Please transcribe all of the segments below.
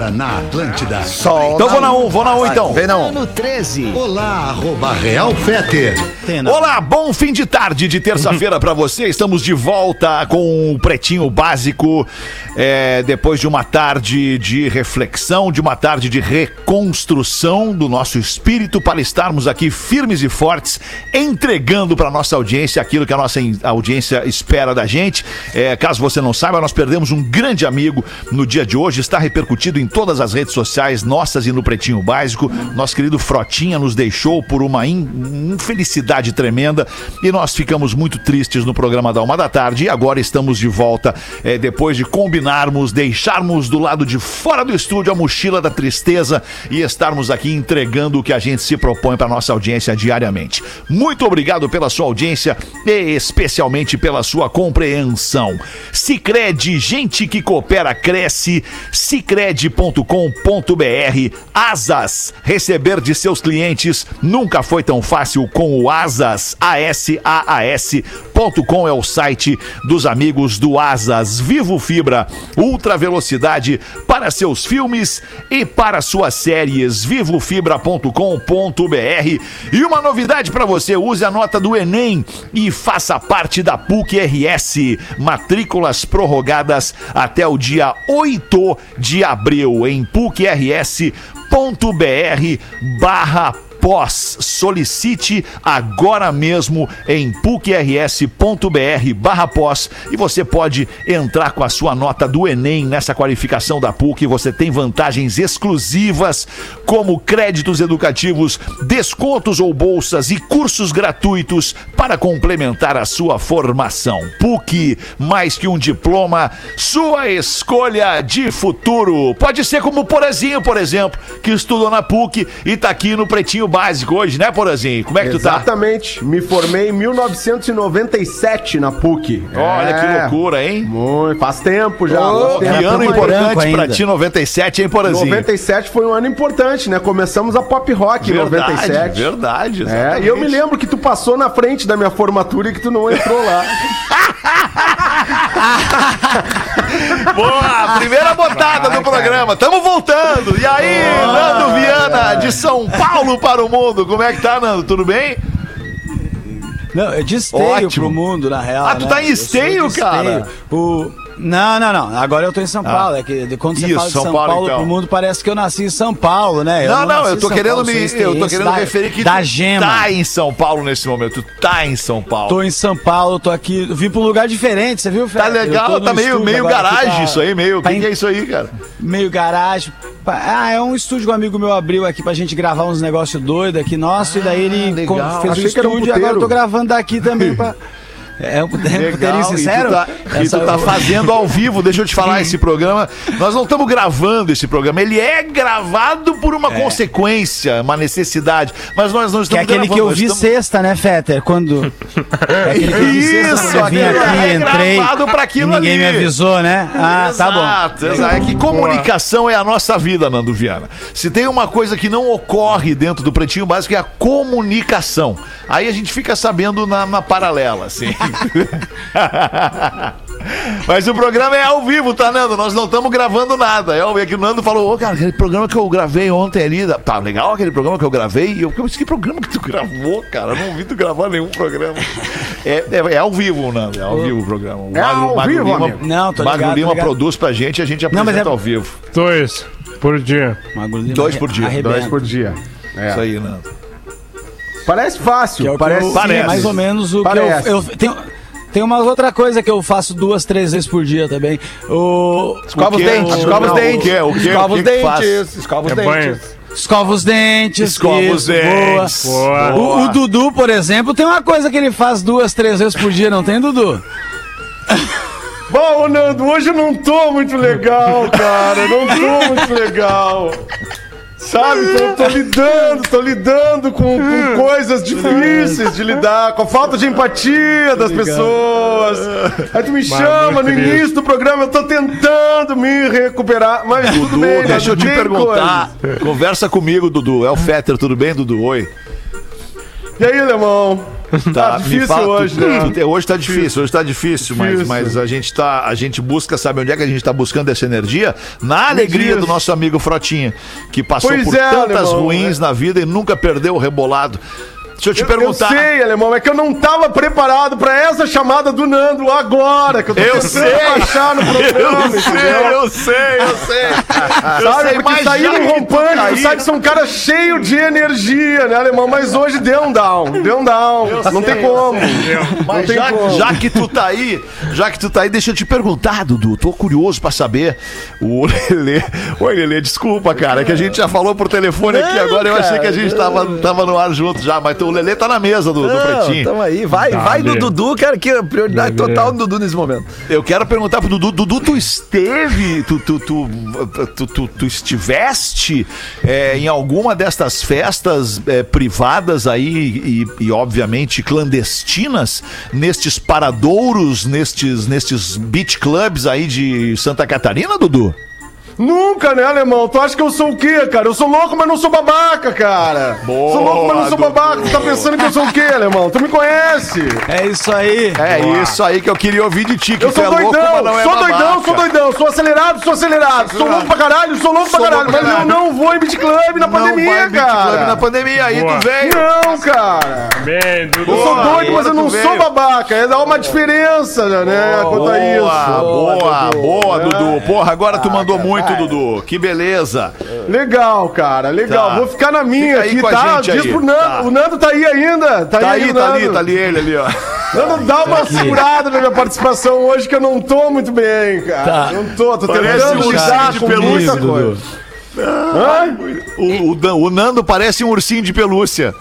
Agora na Atlântida. Sol Então vou na 1, um, vou na 1 um, então. Vem não. Ano 13. Olá, arroba Real Feter. Olá, bom fim de tarde de terça-feira pra você. Estamos de volta com o Pretinho Básico. é, depois de uma tarde de reflexão, de uma tarde de reconstrução do nosso espírito para estarmos aqui firmes e fortes, entregando para nossa audiência aquilo que a nossa audiência espera da gente. É, caso você não saiba, nós perdemos um grande amigo no dia de hoje. Está repercutido em todas as redes sociais nossas e no Pretinho Básico. Nosso querido Frotinha nos deixou por uma in- infelicidade tremenda e nós ficamos muito tristes no programa da Uma da Tarde. E agora estamos de volta é, depois de combinarmos, deixarmos do lado de fora do estúdio a mochila da tristeza e estarmos aqui entregando o que a gente se propõe para nossa audiência diariamente. Muito obrigado pela sua audiência e especialmente pela sua compreensão. Sicredi, gente que coopera cresce. Sicredi.com.br Asas, receber de seus clientes nunca foi tão fácil com o Asas. ASAAS.com é o site dos amigos do Asas. Vivo Fibra, ultra velocidade para seus filmes e para suas séries. Vivofibra.com.br e uma novidade para você, use a nota do Enem e faça parte da PUC RS. Matrículas prorrogadas até o dia 8 de abril em pucrs.br barra pós. Solicite agora mesmo em pucrs.br barra pós e você pode entrar com a sua nota do Enem nessa qualificação da PUC. Você tem vantagens exclusivas como créditos educativos, descontos ou bolsas e cursos gratuitos para complementar a sua formação. PUC, mais que um diploma, sua escolha de futuro. Pode ser como o Porazinho, por exemplo, que estudou na PUC e tá aqui no Pretinho Básico hoje, né, Porazinho? Como é que tu tá? Exatamente. Me formei em 1997 na PUC. Olha que É, loucura, hein? Muito, faz tempo já. Faz que ano importante pra ti, 97, hein, Porazinho? 97 foi um ano importante, né? Começamos a pop rock em Verdade, 97. verdade. É, e eu me lembro que tu passou na frente da minha formatura e que tu não entrou lá. Boa, primeira botada do programa. Tamo voltando. E aí, Nando Viana, de São Paulo para o mundo. Como é que tá, Nando? Tudo bem? Não, eu de esteio Ótimo. pro mundo, na real. Ah, tu né? tá em Eu sou esteio, cara? O... Não, não, não. Agora eu tô em São Paulo. É que de- quando você Isso, fala de São São, Paulo, Paulo, então. pro mundo, parece que eu nasci em São Paulo, né? não, não, nasci eu em tô São querendo Paulo, me. Eu tô querendo da- referir que Da Gema. tá em São Paulo nesse momento. Tu tá em São Paulo. Tô em São Paulo, tô aqui. Vim pra um lugar diferente, você viu, Tá Fred? Eu legal, tá meio, meio garagem pra- isso aí, meio. O pra que, é isso aí, cara? Meio garagem. Ah, é um estúdio que um amigo meu abriu aqui pra gente gravar uns negócios doidos aqui, nosso, e daí ele legal. co- fez o Achei um estúdio e agora eu tô gravando daqui também pra. É um puteirinho Legal, puteirinho sincero? E tu tá, e Essa- tu tá fazendo ao vivo, deixa eu te falar, esse programa. Nós não estamos gravando esse programa, ele é gravado por uma consequência, uma necessidade. Mas nós não Que é estamos aquele que eu gravando, vi estamos- sexta, né, Fetter? Quando. É aquele que eu vi sexta, Isso, eu vim aqui, é entrei. gravado pra e aquilo ninguém ali. me avisou, né? Ah, tá bom. Exato, exato. É que comunicação é a nossa vida, Nando Viana. Se tem uma coisa que não ocorre dentro do Pretinho Básico é a comunicação. Aí a gente fica sabendo na, na paralela, assim. Mas o programa é ao vivo, tá, Nando? Nós não estamos gravando nada. É, o- que o Nando falou, ô, cara, aquele programa que eu gravei ontem ali. Tá legal aquele programa que eu gravei? E eu, mas que programa que tu gravou, cara? Eu não vi tu gravar nenhum programa. É, é, é ao vivo, Nando. É ao vivo o programa. O É ao vivo, Lima, amigo. Não, tô Magro ligado, Lima ligado. produz pra gente e a gente Não, mas apresenta é- ao vivo. Dois por dia. Magro Lima Dois por dia, arrebenta. Dois por dia. É. Isso aí, Nando. Parece fácil, Que é o que parece eu- Parece. mais ou menos o Parece. que eu, eu tenho, tem uma outra coisa que eu faço duas, três vezes por dia também. O Escova os dentes, escova os o dentes. Escova os dentes, escova os É dentes. escova os dentes. Escova os dentes. boa. Boa. O, o Dudu, por exemplo, tem uma coisa que ele faz duas, três vezes por dia, não tem, Dudu? Bom, Nando, hoje eu não tô muito legal, cara. Não tô muito legal. Sabe, tô, tô lidando, tô lidando com, com coisas difíceis de lidar, com a falta de empatia das pessoas. Aí tu me chama no início do programa, eu tô tentando me recuperar, mas tudo Dudu, bem, deixa eu te perguntar. Conversa comigo, Dudu. É o Fetter, tudo bem, Dudu? Oi. E aí, alemão? Tá, me difícil fala, tu- hoje, né? tu- hoje tá difícil, hoje tá difícil, Mas, Difícil. mas a gente tá, a gente busca, sabe onde é que a gente tá buscando essa energia? Na alegria do nosso amigo Frotinha, que passou Pois por é, tantas alemão, ruins na vida e nunca perdeu o rebolado. Deixa eu te Eu, perguntar. eu sei, alemão, é que eu não tava preparado pra essa chamada do Nando agora, que eu tô Eu sei. no programa, Eu sei, eu sei, eu sei. Eu Sabe, sei, porque no que tu tá sabe que sou um cara cheio de energia, né, alemão? Mas hoje deu um down, deu um down. não tem como. Não tem já, como. já que tu tá aí, já que tu tá aí, deixa eu te perguntar, Dudu. Tô curioso pra saber. O Lelê. Oi, Lelê, desculpa, cara, que a gente já falou por telefone aqui agora. Eu achei que a gente tava, tava no ar junto já, mas o Lelê tá na mesa do, do Não, Pretinho. tamo aí. Vai, vai do. Dudu, cara, que é prioridade Dale. total do Dudu nesse momento. Eu quero perguntar pro Dudu. Dudu, tu esteve, tu, tu, tu, tu, tu- tu estiveste é, em alguma destas festas é, privadas aí e, e, obviamente, clandestinas nestes paradouros, nestes, nestes beach clubs aí de Santa Catarina, Dudu? Nunca, né, alemão? Tu acha que eu sou o quê, cara? Eu sou louco, mas não sou babaca, cara. Boa, sou louco, mas não sou Dudu. babaca. Tu tá pensando que eu sou o quê, alemão? Tu me conhece. É isso aí. É isso aí que eu queria ouvir de ti, que Eu tu sou é louco, doidão, mas não é sou doidão, babaca. sou doidão, sou acelerado, sou acelerado, sou louco pra caralho, sou louco pra Sou caralho, louco pra mas eu caralho. não vou em beat club na Não vai pandemia, em beach club cara. na pandemia, aí Boa. tu veio. Não, cara. Bem, Dudu. Eu sou Boa, doido, mas eu não tu sou babaca. É dar uma diferença, né, quanto a isso. Boa, boa, É. Dudu. Porra, agora tu mandou muito, Dudu. Que beleza. Legal, cara, legal. Tá. Vou ficar na minha Fica aí aqui, com a tá? gente Diz aí. pro Nando. Tá. O Nando tá aí ainda. Tá, Tá aí, aí, tá Nando. ali, tá ali ele ali, ó. Nando, dá uma segurada na minha participação hoje que eu não tô muito bem, cara. Tá. Não tô, tô Parece tentando um lidar de com pelúcia, muita coisa. Hã? O, o Dan- o Nando parece um ursinho de pelúcia.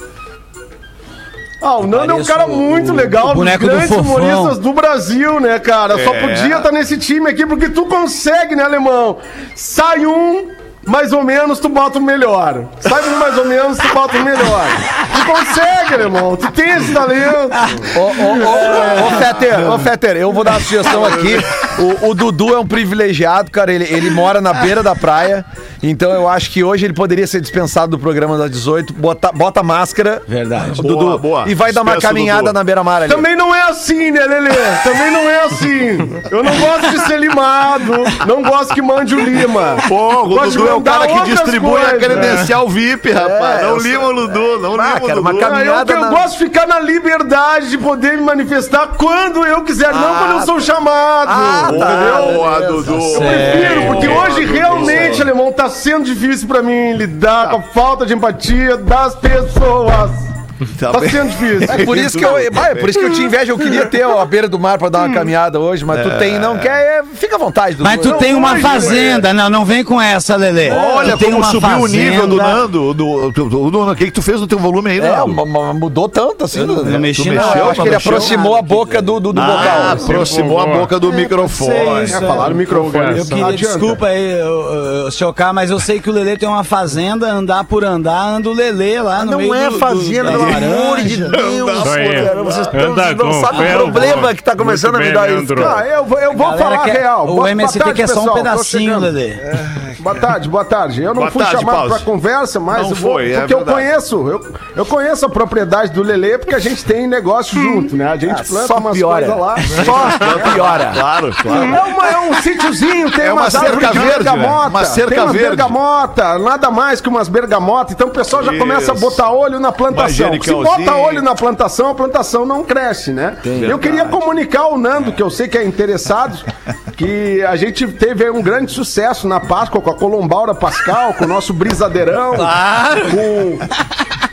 Ah, o Nando é um cara o- muito o legal, dos boneco do grandes Fofão. humoristas do Brasil, né, cara? Só É. podia estar nesse time aqui, porque tu consegue, né, alemão? Sai um, mais ou menos, tu bota o melhor. Sai um, mais ou menos, tu bota o melhor. Tu consegue, alemão, tu tem esse talento. Ô, ô, ô, ô, Fetter, ô, Fetter, eu vou dar uma sugestão aqui. O, o Dudu é um privilegiado, cara. Ele, ele mora na beira da praia. Então eu acho que hoje ele poderia ser dispensado do programa das 18. Bota, bota máscara. Verdade. Dudu. Boa, boa. E vai dar uma caminhada Dudu. na beira-mar ali. Também não é assim, né, Lelê? Também não é assim. Eu não gosto de ser limado, não gosto que mande o Lima. Pô, o Gosto de Dudu é o cara que distribui a coisas. credencial VIP, rapaz. não eu lima o Dudu, não Ah, lima o Dudu. Ah, eu, caminhada eu na- gosto de ficar na liberdade de poder me manifestar quando eu quiser, não quando eu sou chamado. Ah, tá. entendeu? Boa. Dudu. Eu prefiro, porque hoje realmente, alemão, tá sendo difícil pra mim lidar com a falta de empatia das pessoas. Tá Tá sendo difícil. É por isso que eu, é por isso que eu te invejo. Eu queria ter ó, a beira do mar pra dar uma caminhada hoje, mas tu tem, não quer, é, fica à vontade. Dudu. Mas tu Eu- tem uma fazenda. Não, não vem com essa, Lelê. Olha Tu tem como uma subiu o nível do fazenda. Nando. Do, do, do- do- o que, que tu fez no teu volume aí, É, Nando? ma- mudou tanto assim. não- né? eu mexi Tu na- mexeu, eu acho que ele mexeu aproximou a boca do, do, do Ah, aproximou a boca do microfone. isso, É, falaram no microfone. Eu queria, desculpa aí, chocar, mas eu sei que o Lelê tem uma fazenda, andar por andar, anda o Lelê lá no Não meio é do- do- pelo amor de. Deus. Cara, vocês não sabem o problema que tá começando a me dar isso. Ah, eu vou, eu vou falar quer- real. O MST quer só um pedacinho, chegando. Lelê. Boa tarde, boa tarde. Eu não Boa fui tarde, chamado Pause. pra conversa, mas Não eu vou, foi, é porque eu verdade. conheço, eu, eu conheço a propriedade do Lelê porque a gente tem negócio junto, né? A gente planta Ah, só umas piora. coisas lá. Só piora. Claro, claro. É, uma- é um sítiozinho, tem É uma umas cerca verde, bergamota. né? Uma cerca tem umas verde. bergamota, nada mais que umas bergamotas. Então o pessoal já começa a botar olho na plantação. Se bota olho na plantação, a plantação não cresce, né? Eu queria comunicar ao Nando, que eu sei que é interessado, que a gente teve um grande sucesso na Páscoa com a Colombaura Pascal, com o nosso brisadeirão, com,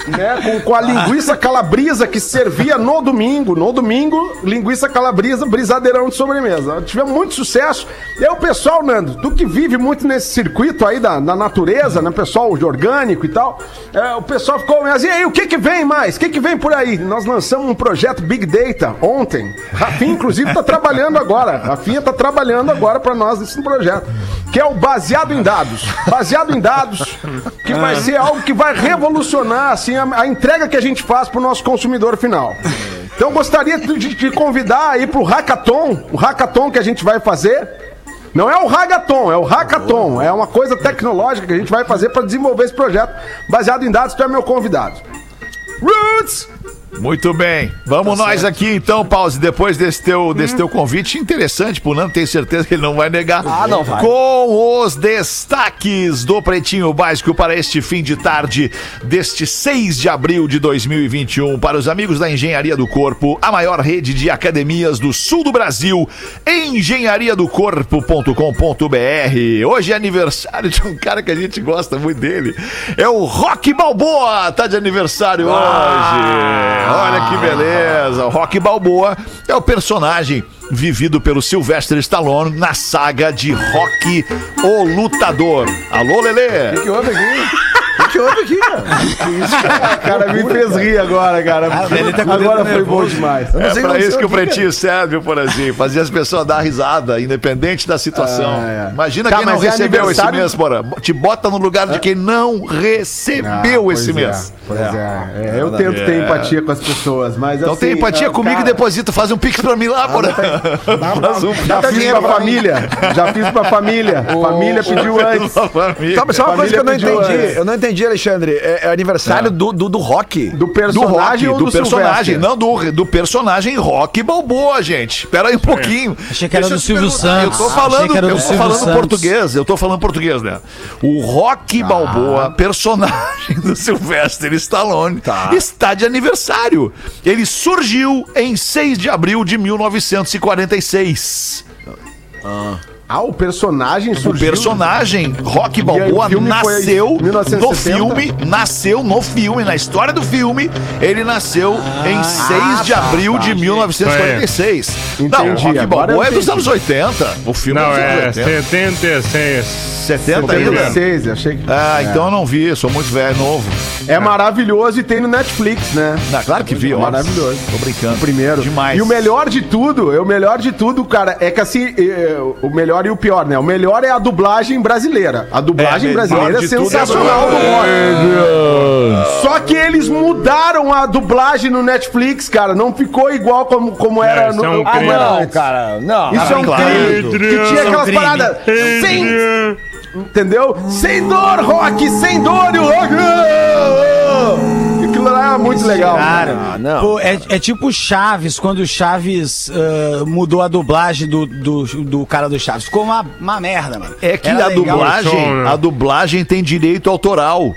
né, com, com a linguiça calabrisa que servia no domingo. No domingo, linguiça calabrisa, brisadeirão de sobremesa. Tivemos muito sucesso. E aí o pessoal, Nando, tu que vive muito nesse circuito aí da, da natureza, né, pessoal de orgânico e tal, é, o pessoal ficou, mas e aí, o que que vem mais? O que que vem por aí? Nós lançamos um projeto Big Data ontem. Rafinha, inclusive, tá trabalhando agora. Rafinha tá trabalhando agora para nós nesse projeto, que é o baseado em dados. Baseado em dados, que vai ser algo que vai revolucionar assim, a, a entrega que a gente faz para o nosso consumidor final. Então, gostaria de, de convidar aí para o hackathon, o hackathon que a gente vai fazer. Não é o hackathon, é o hackathon. É uma coisa tecnológica que a gente vai fazer para desenvolver esse projeto baseado em dados. Tu é meu convidado. Muito bem. Vamos nós aqui então, Pause, depois desse teu, desse teu convite interessante, pro Nando, tenho certeza que ele não vai negar. Ah, não vai. Com os destaques do Pretinho Básico para este fim de tarde deste 6 de abril de 2021. Para os amigos da Engenharia do Corpo, a maior rede de academias do sul do Brasil, engenhariadocorpo.com.br. Hoje é aniversário de um cara que a gente gosta muito dele. É o Rock Balboa, tá de aniversário hoje. Olha que beleza. O Rock Balboa é o personagem vivido pelo Sylvester Stallone na saga de Rock o Lutador. Alô, Lelê? O que houve aqui? O que houve aqui, cara? O cara me fez rir agora, cara. ele tá agora foi bom demais. É pra isso que o pretinho serve, por assim. Fazer as pessoas dar risada, independente da situação. Ah, é. Imagina Tá, quem não é recebeu esse mês, Bora. Te bota no lugar de quem não recebeu pois esse é, mês. Pois é. Eu tento ter empatia com as pessoas, mas Então assim, tem empatia ah, comigo e deposita, faz um pix pra mim lá, um Já fiz pra família. Já fiz pra família. Família pediu antes. Só uma coisa que eu não entendi. Eu não entendi, Alexandre. É, é aniversário do, do, do rock. Do Do personagem rock, ou do, do, personagem, não do, do personagem Rock Balboa, gente. Espera aí um pouquinho. Achei que era Deixa do Silvio. Santos. Eu tô falando, do eu tô falando Santos. português, eu tô falando português, né? O Rock Balboa, personagem do Sylvester Stallone, está de aniversário. Ele surgiu em 6 de abril de 1946. Ah, o personagem O surgiu. personagem Rock aí, Balboa o foi nasceu em 1970? no filme, nasceu no filme, na história do filme, ele nasceu em 6 de abril de 1946. Não, o Entendi, Rock agora Balboa é dos anos 80. O filme Não, é é dos anos 80. 76. 70 ainda? 76, achei que. Ah, então eu não vi, sou muito velho, novo. É maravilhoso e tem no Netflix, né? Ah, claro que vi, ó. Maravilhoso. Tô brincando. Primeiro. Demais. E o melhor de tudo, é o melhor de tudo, cara, é que assim, é, o melhor e o pior, né? O melhor é a dublagem brasileira. A dublagem É, melhor brasileira é é sensacional do rock. Só que eles mudaram a dublagem no Netflix, cara. Não ficou igual como, como era isso no. é um era Não, cara, não. Isso é um claro. crime. Que tinha aquelas crime. paradas. Sem, entendeu? Sem dor, rock, sem dor e o rock. Lá é muito legal. Cara, Ah, não. pô, é, é tipo Chaves, quando o Chaves ah, mudou a dublagem do, do, do cara do Chaves. Ficou uma, uma merda, mano. É que Era a legal. dublagem, som, né? a dublagem tem direito autoral.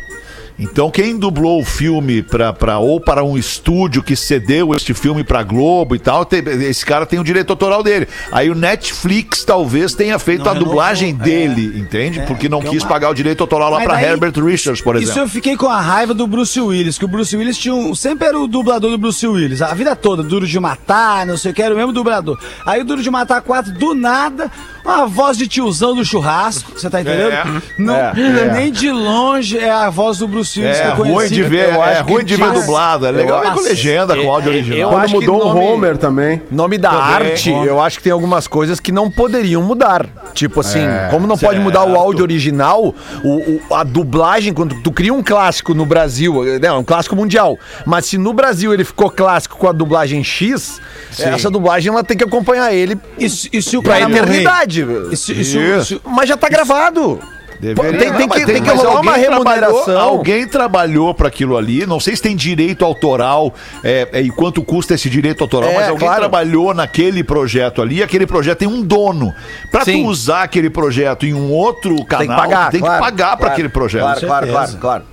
Então quem dublou o filme pra, pra, ou para um estúdio que cedeu este filme pra Globo e tal, tem- esse cara tem o direito autoral dele. Aí o Netflix talvez tenha feito Não a dublagem renovou, é. dele, entende? É, Porque não é quis uma- pagar o direito autoral lá daí- Herbert Richards, por Isso exemplo. eu fiquei com a raiva do Bruce Willis, que o Bruce Willis tinha um, sempre era o dublador do Bruce Willis, a vida toda, Duro de Matar, não sei o que, era o mesmo dublador. Aí o Duro de Matar 4, do nada, uma voz de tiozão do churrasco, você tá entendendo? É. Não, É, Nem de longe é a voz do Bruce Willis É que eu ruim conheci. de ver, eu é acho que ruim de ver dublado. É legal é com legenda, com áudio eu original. Quando acho que mudou o nome- Homer também. Nome da Também. arte, eu acho que tem algumas coisas que não poderiam mudar. Tipo assim, como não pode mudar o áudio original, o, o- a dublagem, quando tu cria um clássico no Brasil, né, um clássico mundial, mas se no Brasil ele ficou clássico com a dublagem X, essa dublagem ela tem que acompanhar ele E, e se o pra eternidade. E se- e se o- Isso. se o- Mas já tá gravado. Deveria- Tem- tem Não, que- tem que rolar alguém uma trabalhou- remuneração. Alguém trabalhou para aquilo ali. Não sei se tem direito autoral é, é, e quanto custa esse direito autoral, É, mas alguém claro. trabalhou naquele projeto ali. Aquele projeto tem um dono. Para tu usar aquele projeto em um outro canal, Tem que pagar. tu tem claro, que pagar para claro, aquele projeto. Claro, claro, claro, claro.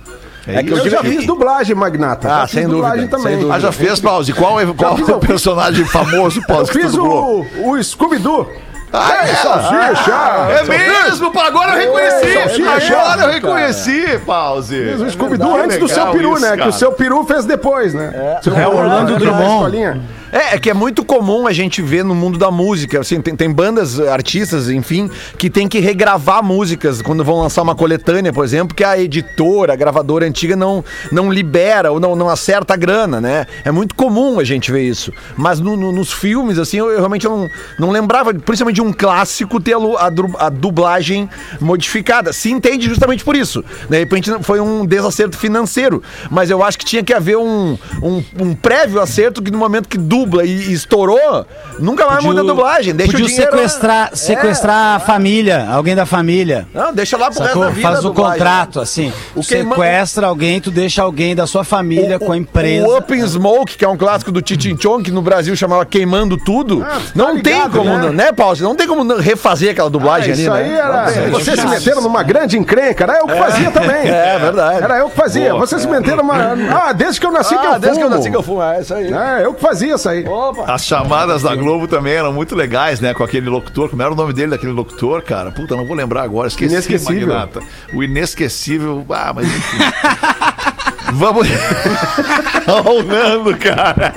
É que eu Eu já fiz dublagem, Magnata. Ah, Já fiz sem dublagem dúvida, também. Ah, já fez, Pause? Qual é, qual fiz é o o- personagem famoso, Eu Pause, que tu fiz dublou? o, o Scooby-Doo. Ah, é? Salsicha! É mesmo, pá, agora eu reconheci. Salsicha. Agora eu reconheci, Pause. O Scooby-Doo verdade, antes do seu peru, isso, né? Que cara. o seu peru fez depois, né? Seu É o Orlando né, Drummond. É, é que é muito comum a gente ver no mundo da música, assim, tem, tem bandas, artistas, enfim, que tem que regravar músicas quando vão lançar uma coletânea, por exemplo, que a editora, a gravadora antiga não, não libera ou não, não acerta a grana, né? É muito comum a gente ver isso. Mas no- no- nos filmes, assim, eu, eu realmente não, não lembrava, principalmente de um clássico, ter a, a dublagem modificada. Se entende justamente por isso. De repente foi um desacerto financeiro, mas eu acho que tinha que haver um, um, um prévio acerto que no momento que dubla dubla e estourou, nunca mais muda a dublagem. Deixa podia o dinheiro. sequestrar, sequestrar a família, alguém da família. Não, deixa lá pro resto da vida. Faz o dublagem, contrato, né? assim. O sequestra alguém, tu deixa alguém da sua família com a empresa. O Open Smoke, que é um clássico do Chichinchon, que no Brasil chamava Queimando Tudo. não tem ligado, como, né? né, Paulo? Não tem como não refazer aquela dublagem ali, Isso né? aí era. Não tem. Vocês se meteram numa grande encrenca, era eu que fazia também. É verdade. Era eu que fazia. Vocês se meteram numa. Ah, desde que eu nasci que eu Ah, fumo. desde que eu nasci que eu fumo. É isso aí. É, eu que fazia isso aí. As chamadas da Globo também eram muito legais, né? Com aquele locutor. Como era o nome dele daquele locutor, cara? Puta, não vou lembrar agora. Esqueci, Inesquecível. Magnata. O inesquecível. Ah, mas enfim. Vamos. Olha o Nando, cara.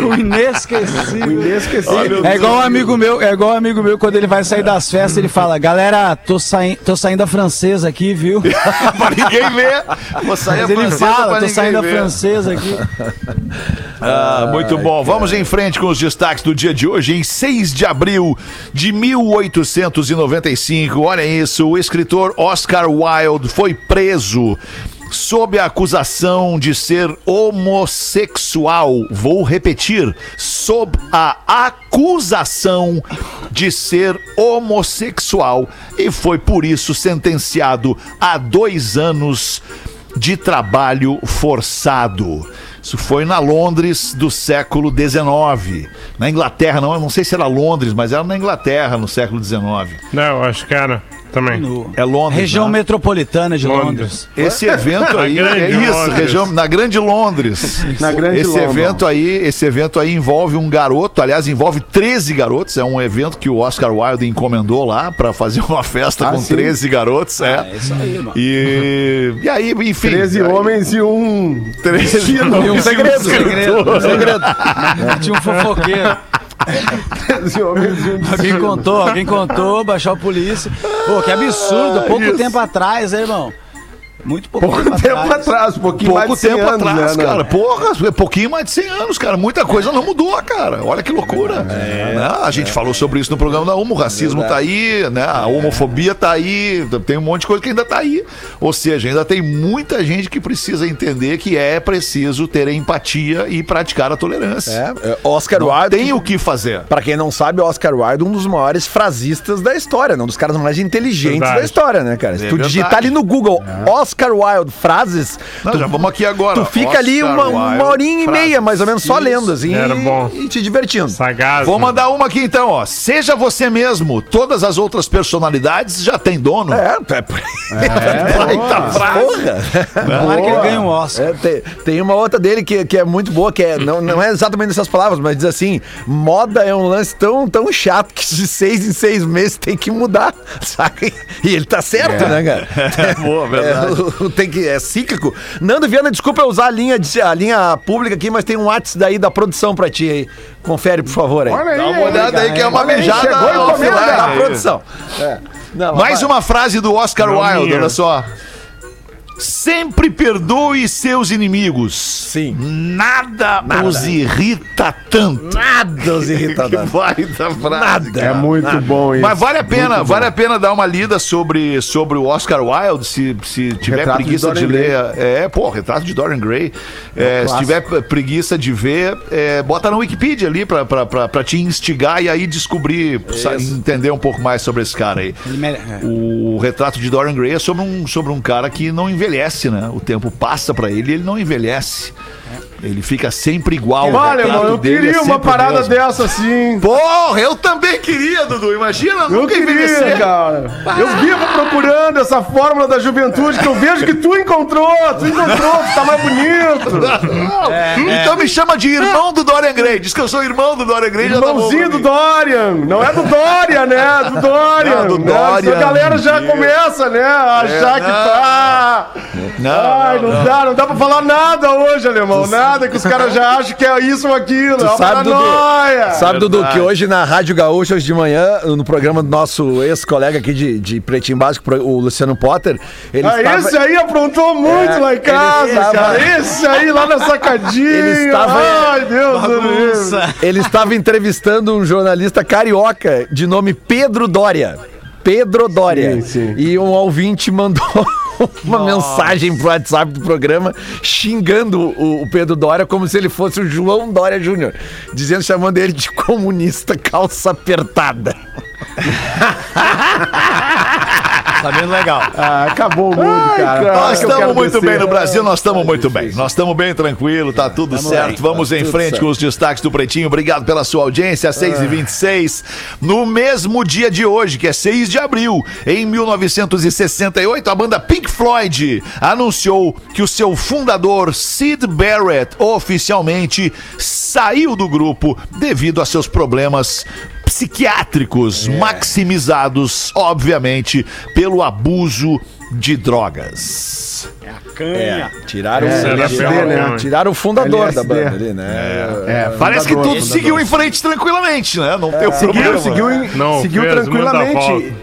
O inesquecível. Inesquecível. É igual um amigo meu, é igual um amigo meu, quando ele vai sair das festas, ele fala, galera, tô, saí tô saindo da francesa aqui, viu? pra ninguém ver. Vou sair Mas a ele fala, tô saindo da ver. francesa aqui. Ah, muito bom. Vamos em frente com os destaques do dia de hoje. Em 6 de abril de 1895, olha isso, o escritor Oscar Wilde foi preso sob a acusação de ser homossexual. Vou repetir, sob a acusação de ser homossexual e foi por isso sentenciado a dois anos de trabalho forçado. Isso foi na Londres do século XIX. Na Inglaterra, não, eu não sei se era Londres, mas era na Inglaterra no século XIX. Não, acho que era também. No- É Londres. Região né? metropolitana de Londres. Londres. Esse evento aí é isso, Londres. região, na grande Londres. Na grande esse London. evento aí, esse evento aí envolve um garoto, aliás, envolve 13 garotos. É um evento que o Oscar Wilde encomendou lá pra fazer uma festa Ah, com sim? 13 garotos, é. É isso aí, mano. E, e aí, enfim. 13 aí- homens e um. 13 E um segredo. segredo. um segredo. Tinha um fofoqueiro. 13 homens. Alguém contou, alguém contou, baixou a polícia. Pô, que absurdo, pouco tempo atrás, hein, irmão? Muito pouco, Pouco tempo atrás, um pouquinho Pouco mais de 100 tempo anos, atrás, né, cara. Porra, é pouquinho mais de 100 anos, cara. Muita coisa não mudou, cara. Olha que loucura. Né? A gente falou sobre isso no programa da Homo. O racismo tá aí, né? A homofobia tá aí. Tem um monte de coisa que ainda tá aí. Ou seja, ainda tem muita gente que precisa entender que é preciso ter empatia e praticar a tolerância. É, é, Oscar Não Wilde. tem o que fazer. Pra quem não sabe, Oscar Wilde é um dos maiores frasistas da história, né? um dos caras mais inteligentes Verdade. da história, né, cara? Se É tu verdade. digitar ali no Google Oscar Wilde frases, Não, tu, já vamos aqui agora. tu fica ali Oscar uma, Wilde, uma horinha e meia, mais ou menos, só Isso. lendo, assim, Era e, bom. e te divertindo. Sagaz. Vou mandar uma aqui então, ó. Seja você mesmo. Todas as outras personalidades já têm dono. É, é, Baita frase. porra. Tomara que ele ganhe um Oscar. É, tem, tem uma outra dele que, que é muito boa, que é, não, não é exatamente essas palavras, mas diz assim: moda é um lance tão, tão chato que de seis em seis meses tem que mudar, sabe? E ele tá certo, né, cara? É, boa, verdade. É, tem que, é cíclico. Nando Viana, desculpa eu usar a linha, de, a linha pública aqui, mas tem um WhatsApp daí da produção pra ti aí. Confere, por favor, aí. Olha aí. Dá uma olhada aí que é uma Olha aí, mijada chegou ao encomenda. da produção. É. Não, Mais vai. uma frase do Oscar Não Wilde, minha. olha só. Sempre perdoe seus inimigos. Sim. Nada, os irrita tanto. Nada os Que irritadores. baita frase. Nada. É muito bom isso. Mas vale a pena, vale a pena dar uma lida sobre, sobre o Oscar Wilde, se, se tiver Retrato de preguiça de, Dorian ler. É, pô, retrato de Dorian Gray. É, se tiver preguiça de ver, é, bota na Wikipedia ali pra, pra, pra, pra te instigar e aí descobrir, entender um pouco mais sobre esse cara aí. É. O retrato de Dorian Gray é sobre um, sobre um cara que não envelhece, né? O tempo passa pra ele e ele não envelhece. Ele fica sempre igual. Olha, mano, eu é queria uma sempre o parada mesmo. dessa assim. Porra, eu também queria, Dudu. Imagina, Eu nunca queria, envelhecer. cara. Eu vivo procurando essa fórmula da juventude que eu vejo que tu encontrou. Tu encontrou, tu tá mais bonito. Então me chama de irmão do Dorian Gray. Diz que eu sou irmão do Dorian Gray. já tá bom Irmãozinho do. Dorian. Não é do Dorian, né? Do Dorian. Não, do né? Dorian. A galera já começa, né? A achar É, que tá. Não, Ai, não, não, não. dá, não dá pra falar nada hoje, alemão. Nada que os caras já acham que é isso ou aquilo. Tu é uma sabe, Dudu, sabe, Dudu, que hoje na Rádio Gaúcha, hoje de manhã, no programa do nosso ex-colega aqui de, de Pretinho Básico, o Luciano Potter, ele Ah, estava... esse aí aprontou muito É, lá em casa, estava- cara. Esse aí lá na sacadinha. Ele estava- Ai, Deus do. Ele estava entrevistando um jornalista carioca de nome Pedro Dória. Pedro Dória. Sim, sim. E um ouvinte mandou uma mensagem pro WhatsApp do programa xingando o, o Pedro Dória como se ele fosse o João Dória Júnior, dizendo, chamando ele de comunista calça apertada. Tá vendo legal. Ah, acabou o mundo, cara. Nós estamos muito descer. bem no Brasil, nós estamos muito bem. Nós estamos bem tranquilo, tá tudo certo. Vamos em frente com os destaques do Pretinho. Obrigado pela sua audiência, 6h26. No mesmo dia de hoje, que é 6 de abril, em 1968, a banda Pink Floyd anunciou que o seu fundador, Sid Barrett, oficialmente saiu do grupo devido a seus problemas psiquiátricos, maximizados, obviamente, pelo abuso de drogas. É, tiraram, É, Será LSD, pior, né? tiraram o fundador LSD. da banda ali, né? É, Parece que tudo fundador. seguiu em frente tranquilamente, né? Não tem Seguiu, problema. seguiu, em- Não seguiu fez tranquilamente.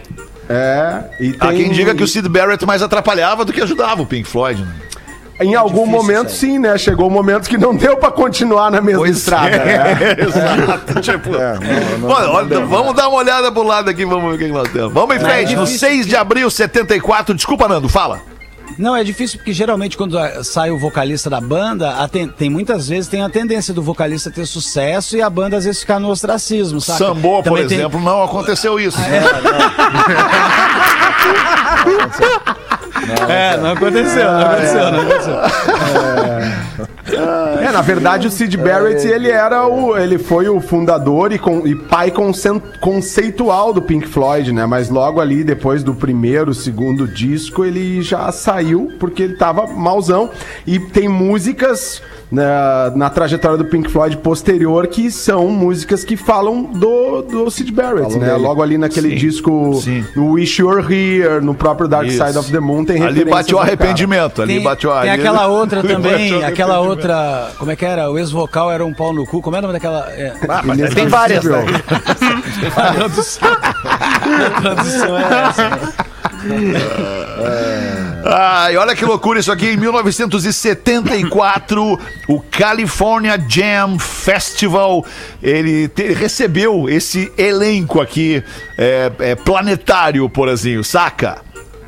É, e Há tem, quem diga que o Sid Barrett mais atrapalhava do que ajudava o Pink Floyd. Né? Em algum momento sim, né? Chegou um momento que não deu pra continuar na mesma estrada. né? Exato. tipo, Olha, olha, vamos dar uma olhada pro lado aqui, vamos ver o que nós temos. Vamos em frente, no 6 de abril, 74. Desculpa, Nando, fala. Não, é difícil porque geralmente quando ah, sai o vocalista da banda, a ten- tem muitas vezes tem a tendência do vocalista ter sucesso e a banda às vezes ficar no ostracismo, sabe? Sambô, por tem- exemplo, não aconteceu isso. né? É, não aconteceu, não aconteceu, não aconteceu. É, na verdade, o Sid Barrett, ele era o. Ele foi o fundador e, com- e pai conceitual do Pink Floyd, né? Mas logo ali, depois do primeiro, segundo disco, ele já saiu porque ele tava malzão. E tem músicas na, na trajetória do Pink Floyd posterior que são músicas que falam do, do Sid Barrett, né? Logo ali naquele Sim, disco, sim. no Wish You Were Here, no próprio Dark Isso. Side of the Moon, tem Ali bateu o arrependimento. Ali Tem, bateu a- tem aquela outra também, aquela outra. Como é que era? O ex-vocal era um pau no cu. Como é o nome daquela. É, Ah, mas tem várias, né? a tradução. A tradução é essa. Ai, olha que loucura isso aqui. Em 1974, o California Jam Festival, ele te- recebeu esse elenco aqui, é, é, planetário, por assim, saca?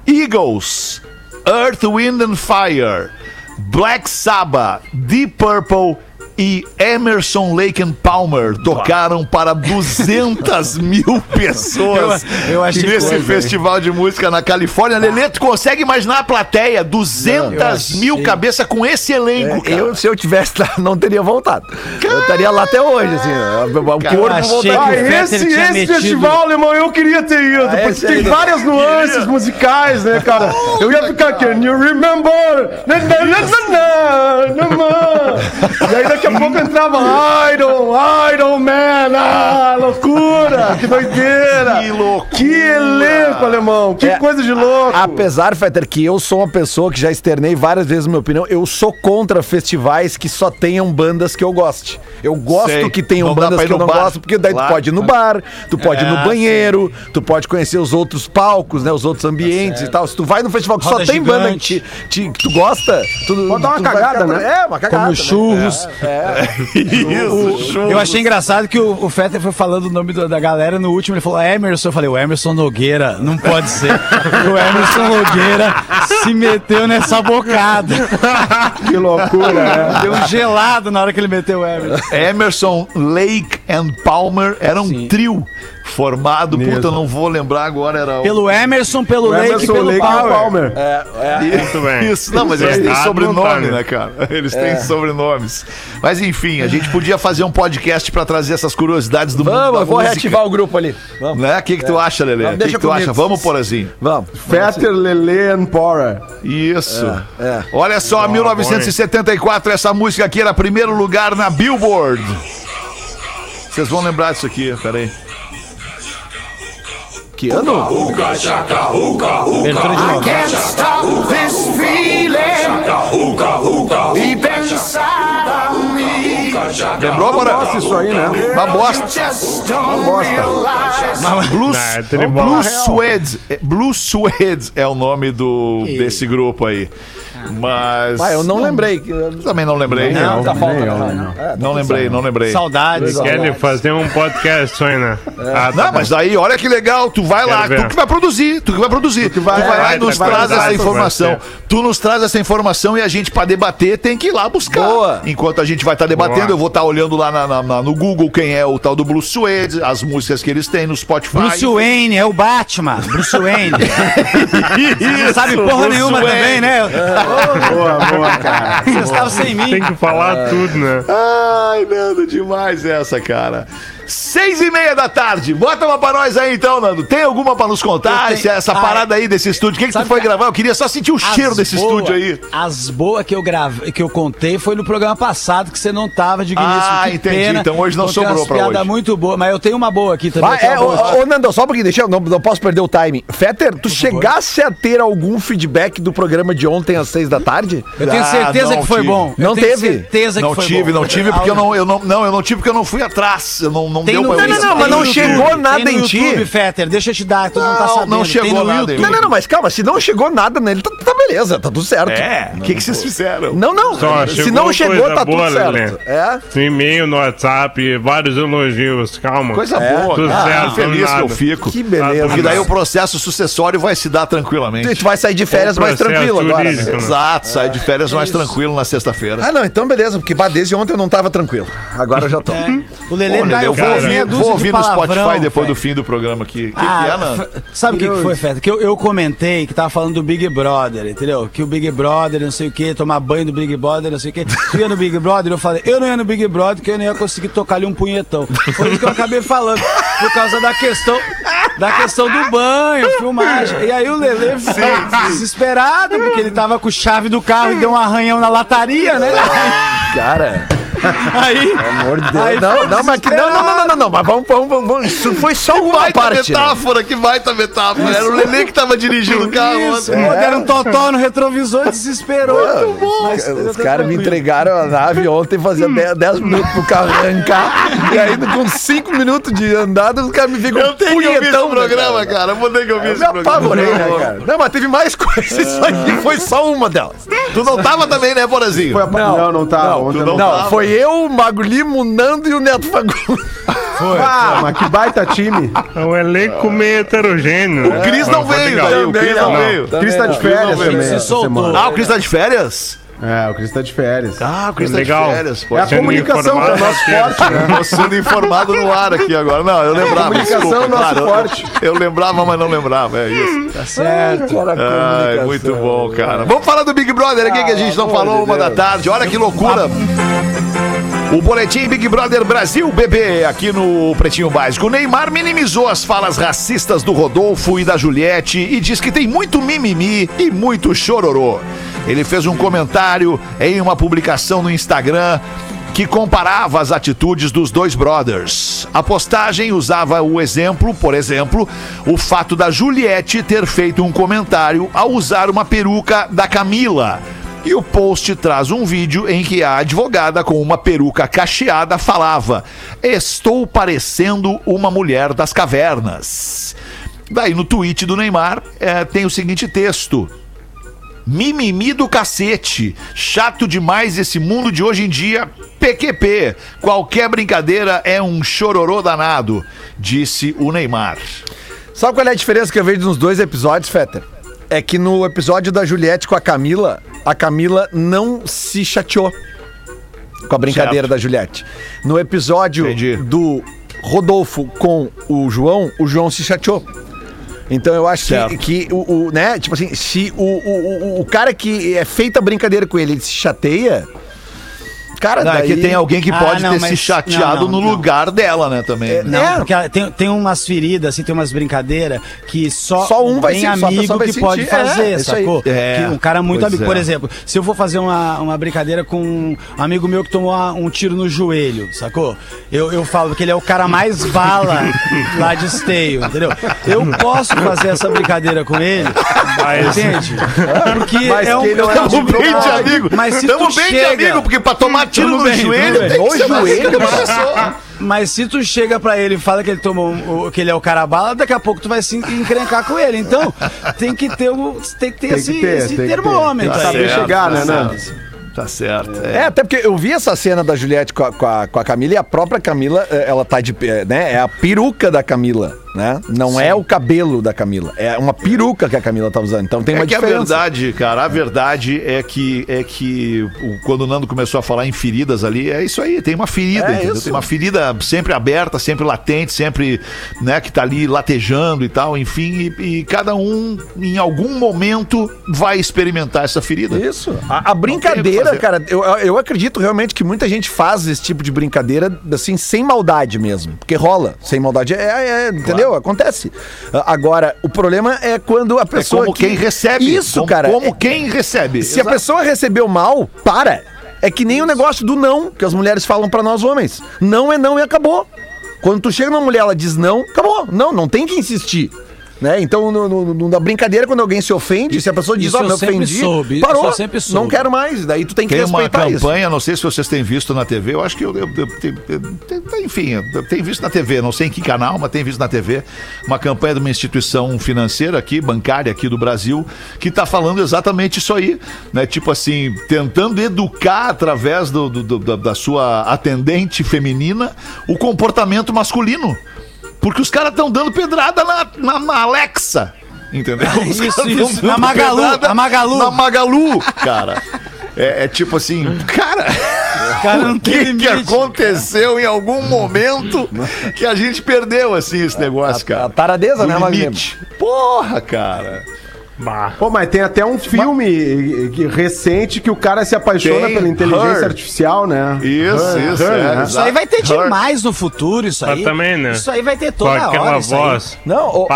Eagles, Earth, Wind and Fire, Black Sabbath, Deep Purple e Emerson Lake and Palmer tocaram para 200 mil pessoas Eu- eu achei nesse coisa, hein? festival de música na Califórnia. Lelê, tu consegue imaginar a plateia? 200 mil cabeças com esse elenco, cara. Eu, se eu tivesse lá, não teria voltado. Eu estaria lá até hoje, assim. O corpo voltaria. Ah, esse, esse metido- festival, alemão, eu queria ter ido, Ah, porque tem aí, várias nuances musicais, né, cara? Eu ia ficar aqui, Can you remember? E aí daqui a pouco entrava Iron, Iron Man, ah, loucura, que doideira. Que loucura. Que elenco, alemão, que É, coisa de louco. Apesar, Fetter, que eu sou uma pessoa que já externei várias vezes minha opinião, eu sou contra festivais que só tenham bandas que eu goste. Eu gosto Sei. que tenham Não bandas ir que eu não bar. gosto, porque daí Claro. tu pode ir no bar, tu pode ir É, no banheiro, tu pode conhecer os outros palcos, né, os outros ambientes e tal. Se tu vai no festival que Roda só tem banda que, gigante. te- que tu gosta, tu Pode dar uma tu cagada, né? É, uma cagada. Como né? Churros. Isso, show. Eu achei engraçado que o, o Fetter foi falando o nome do- da galera no último, ele falou Emerson. Eu falei, o Emerson Nogueira, não pode ser. o Emerson Nogueira se meteu nessa bocada. Que loucura, né? Deu um gelado na hora que ele meteu o Emerson. Emerson, Lake and Palmer era um Sim. trio formado. Puta, eu não vou lembrar agora. Era o... Pelo Emerson, pelo Lake e Emerson pelo Lake e o Power. Palmer. Muito bem. Isso, não, mas eles têm sobrenome, né? cara? Eles têm sobrenomes. Mas enfim, a gente podia fazer um podcast pra trazer essas curiosidades do mundo Vamos, da eu vou música. reativar o grupo ali. Vamos. Né? O que, que tu acha, Lelê? O que, que tu acha? Vamos, Porazinho. Vamos. Fetter, Lele and Pora. Isso. é. Olha só, 1974, essa música aqui era primeiro lugar na Billboard. Vocês vão lembrar disso aqui, peraí. Que ano? Abertura de novo. Lembrou, Porã? Nossa, isso aí, né? Uma bosta. Blue, Não, é tribal. Blue Suede. é, Blue Suede é o nome do, desse grupo aí. Mas. Ah, eu não lembrei. Também não lembrei. Não, tá falta. não, não. É, Não lembrei, não lembrei. Saudades. Quer fazer um podcast, sonho, né? Ah, tá Não, bom. mas aí, olha que legal, tu vai lá, Quero ver. tu que vai produzir, tu que vai produzir. Tu, vai, vai- lá e nos vai- traz essa informação. Tu nos traz essa informação e a gente, pra debater, tem que ir lá buscar. Boa. Enquanto a gente vai estar debatendo, Boa. eu vou estar olhando lá na- na- na- no Google quem é o tal do Bruce Wade, as músicas que eles têm no Spotify. Bruce Wayne, é o Batman. Bruce Wayne. Não sabe porra Bruce nenhuma Wayne. também, né? Boa, boa, cara. Vocês estavam sem mim. Tem que falar tudo, né? Ai, Nando, demais essa, cara. Seis e meia da tarde. Bota uma pra nós aí, então, Nando. Tem alguma pra nos contar? Tenho- Essa Ah, parada aí desse estúdio. O que, que tu foi que- gravar? Eu queria só sentir o cheiro As desse boa- estúdio aí. As boas que eu gravei, que eu contei foi no programa passado que você não tava, digníssimo. Ah, que entendi. Pena. Então hoje não Contei sobrou pra piada hoje. muito boa, mas eu tenho uma boa aqui também. Vai, é, ô, ô, Nando, só um pouquinho, deixa eu, não, não posso perder o time. Fetter, tu chegasse a ter algum feedback do programa de ontem às seis da tarde? Eu tenho Ah, certeza não que foi tive. bom. Eu Não tenho teve? certeza que Não foi tive, bom. não tive porque eu não, eu não, não, eu não tive porque eu não fui atrás. Eu não, não Tem deu no, pra Não, não, não, mas não no chegou YouTube, nada tem no em ti. YouTube, Fetter, deixa eu te dar, tu não, tá Não, sabendo. não Tem chegou no nada YouTube. Não, não, não, mas calma, se não chegou nada nele, tá, tá beleza, tá tudo certo. É, o que, que vocês fizeram? Não, não, Só se chegou não chegou, tá boa, tudo certo. Lelê. É. E-mail no WhatsApp, vários elogios, calma. Coisa boa. Tudo Ah, certo, feliz que eu fico. Que beleza. Porque daí o processo sucessório vai se dar tranquilamente. Tu vai sair de férias mais tranquilo agora. né? jurídico. Exato, sai de férias mais tranquilo na sexta-feira. Ah, não, então beleza, porque desde ontem eu não tava tranquilo. Agora eu já tô. É. O Lelê Olha, tá eu vou cara, meia dúzia vou ouvir no Spotify depois do fim do programa aqui. O que, Ah, que é, Nando? f- Sabe o que, que foi, Feta? Que eu, eu comentei que tava falando do Big Brother, entendeu? Que o Big Brother, não sei o que, tomar banho do Big Brother, não sei o que. Tu ia no Big Brother, eu falei, eu não ia no Big Brother, porque eu não ia conseguir tocar ali um punhetão. Foi isso que eu acabei falando, por causa da questão, da questão do banho, filmagem. E aí o Lele ficou desesperado, porque ele tava com chave do carro e deu um arranhão na lataria, né? Cara, Aí, amor de Deus. Aí não, não, mas que, não, não, não, não, não, não, mas vamos, vamos, vamos, vamos. Isso foi só uma Baita parte. né? metáfora, que baita metáfora. Era o Lelê que tava dirigindo o carro. isso, ontem. pô, deram um totó no retrovisor e desesperou. Muito bom. Mas Os eu caras me entregaram a nave ontem, fazia 10 minutos pro carro arrancar. e aí, com 5 minutos de andada, os caras me ficam Eu tenho que ouvir esse né, programa, cara? cara. Eu vou ter que ouvir Eu esse me programa. apavorei, né, cara? Não, mas teve mais coisas. Isso aqui foi só uma delas. Tu não tava também, né, Borazinho? Foi. Não, não, ontem tu não, não- Não, tava. Foi eu, o Mago Limo, o Nando e o Neto Fagundes. Ah, mas que baita time. É um elenco meio heterogêneo. né? O Cris não Foi veio, daí. O Cris não não. veio. O Cris tá de férias também. Ah, o Cris tá de férias? É, o Cris tá de férias. Ah, o Cris tá de Legal. férias. Pô. É a sendo comunicação, é o informado, nosso assim. forte, né? Tô sendo informado no ar aqui agora. Não, eu lembrava. Comunicação desculpa, é nosso cara, forte. Eu, lembrava, mas não lembrava. É isso. Tá certo. Ai, muito bom, cara. Vamos falar do Big Brother aqui que a gente não falou uma da tarde. Olha que loucura. O boletim Big Brother Brasil BB aqui no Pretinho Básico. Neymar minimizou as falas racistas do Rodolfo e da Juliette e diz que tem muito mimimi e muito chororô. Ele fez um comentário em uma publicação no Instagram que comparava as atitudes dos dois brothers. A postagem usava o exemplo, por exemplo, o fato da Juliette ter feito um comentário ao usar uma peruca da Camila. E o post traz um vídeo em que a advogada com uma peruca cacheada falava: Estou parecendo uma mulher das cavernas. Daí no tweet do Neymar eh, tem o seguinte texto. Mimimi do cacete. Chato demais esse mundo de hoje em dia. PQP. Qualquer brincadeira é um chororô danado, disse o Neymar. Sabe qual é a diferença que eu vejo nos dois episódios, Fetter? É que no episódio da Juliette com a Camila, a Camila não se chateou com a brincadeira Certo. da Juliette. No episódio Entendi. do Rodolfo com o João, o João se chateou. Então eu acho que, Certo. que o, o, né, tipo assim, se o, o, o- o cara que é feita a brincadeira com ele, ele se chateia, cara, Não, é daí... que tem alguém que Ah, pode não, ter mas- se chateado não, não, no não. lugar dela, né, também. Não, É. porque tem, tem umas feridas, assim, tem umas brincadeiras que só, Só um vai tem a amigo vai que pode sentir. É, fazer, isso aí. sacou? É, Que um cara muito pois amigo. é. Por exemplo, se eu for fazer uma, uma brincadeira com um amigo meu que tomou um tiro no joelho, sacou? Eu, eu falo que ele é o cara mais bala lá de esteio, entendeu? Eu posso fazer essa brincadeira com ele, Mas- entende? Porque Mas é um, não é eu- Tamo bem de amigo. Mas se Tamo bem de chega- amigo, porque pra tomar tiro Tudo no bem, joelho tem que ser joelho. Mas se tu chega pra ele e fala que ele tomou um- o- que ele é o cara bala, daqui a pouco tu vai se encrencar com ele. Então, tem que ter, o, tem que ter Tem que esse, ter, esse tem que ter. termômetro. Que aí. saber chegar, né, tá Nando? certo. Tá certo. É, até porque eu vi essa cena da Juliette com a, com a, com a Camila e a própria Camila, eh, ela tá de. eh, né? É a peruca da Camila, né? Não é o cabelo da Camila. É uma peruca que a Camila tá usando. Então tem É uma que a diferença. verdade, cara, a verdade é que é que quando o Nando começou a falar em feridas ali, é isso aí, tem uma ferida, É. Tem uma ferida sempre aberta, sempre latente, sempre, né, que tá ali latejando e tal, enfim, e, e cada um em algum momento vai experimentar essa ferida. Isso. A, a brincadeira, cara, eu, eu acredito realmente que muita gente faz esse tipo de brincadeira, assim, sem maldade mesmo. Porque rola. Sem maldade é, é- entendeu? Acontece. Ah, Agora, o problema é quando a É pessoa. como que- quem recebe. Isso, como, cara. Como É- quem recebe. Se a Exato. pessoa recebeu mal, para. É que nem o negócio do não, que as mulheres falam pra nós homens. Não é não e acabou. Quando tu chega numa mulher, ela diz não, acabou. Não, não tem que insistir. Né? Então, no, no- no- na brincadeira, quando alguém se ofende, se a pessoa diz, Isso ó, eu me ofendi, soube, parou, isso eu sempre soube. não quero mais. Daí tu tem que Tem uma respeitar isso. campanha, não sei se vocês têm visto na TV, eu acho que eu, eu, eu- eu- eu- eu- enfim, eu tenho visto na TV, não sei em que canal, mas tenho visto na TV, uma campanha de uma instituição financeira aqui, bancária aqui do Brasil, que está falando exatamente isso aí, né? Tipo assim, tentando educar através do, do- do- da sua atendente feminina o comportamento masculino. Porque os caras estão dando pedrada na, na- na Alexa. Entendeu? Os Isso, isso. Na Magalu, na Magalu. Na Magalu, cara. É, é tipo assim, cara, Cara, o que, que limite. aconteceu em algum momento que a gente perdeu, assim, esse negócio, cara? a taradeza, Do né, limite. Porra, cara. Bah. Pô, mas tem até um filme que- recente que o cara se apaixona Tem, pela inteligência Her. artificial, né? Isso, Her, isso, Her, é, né? Isso aí vai ter Her. demais no futuro, isso aí. Mas também, né? Isso aí vai ter Com toda aquela hora. isso aí. voz. Não, o-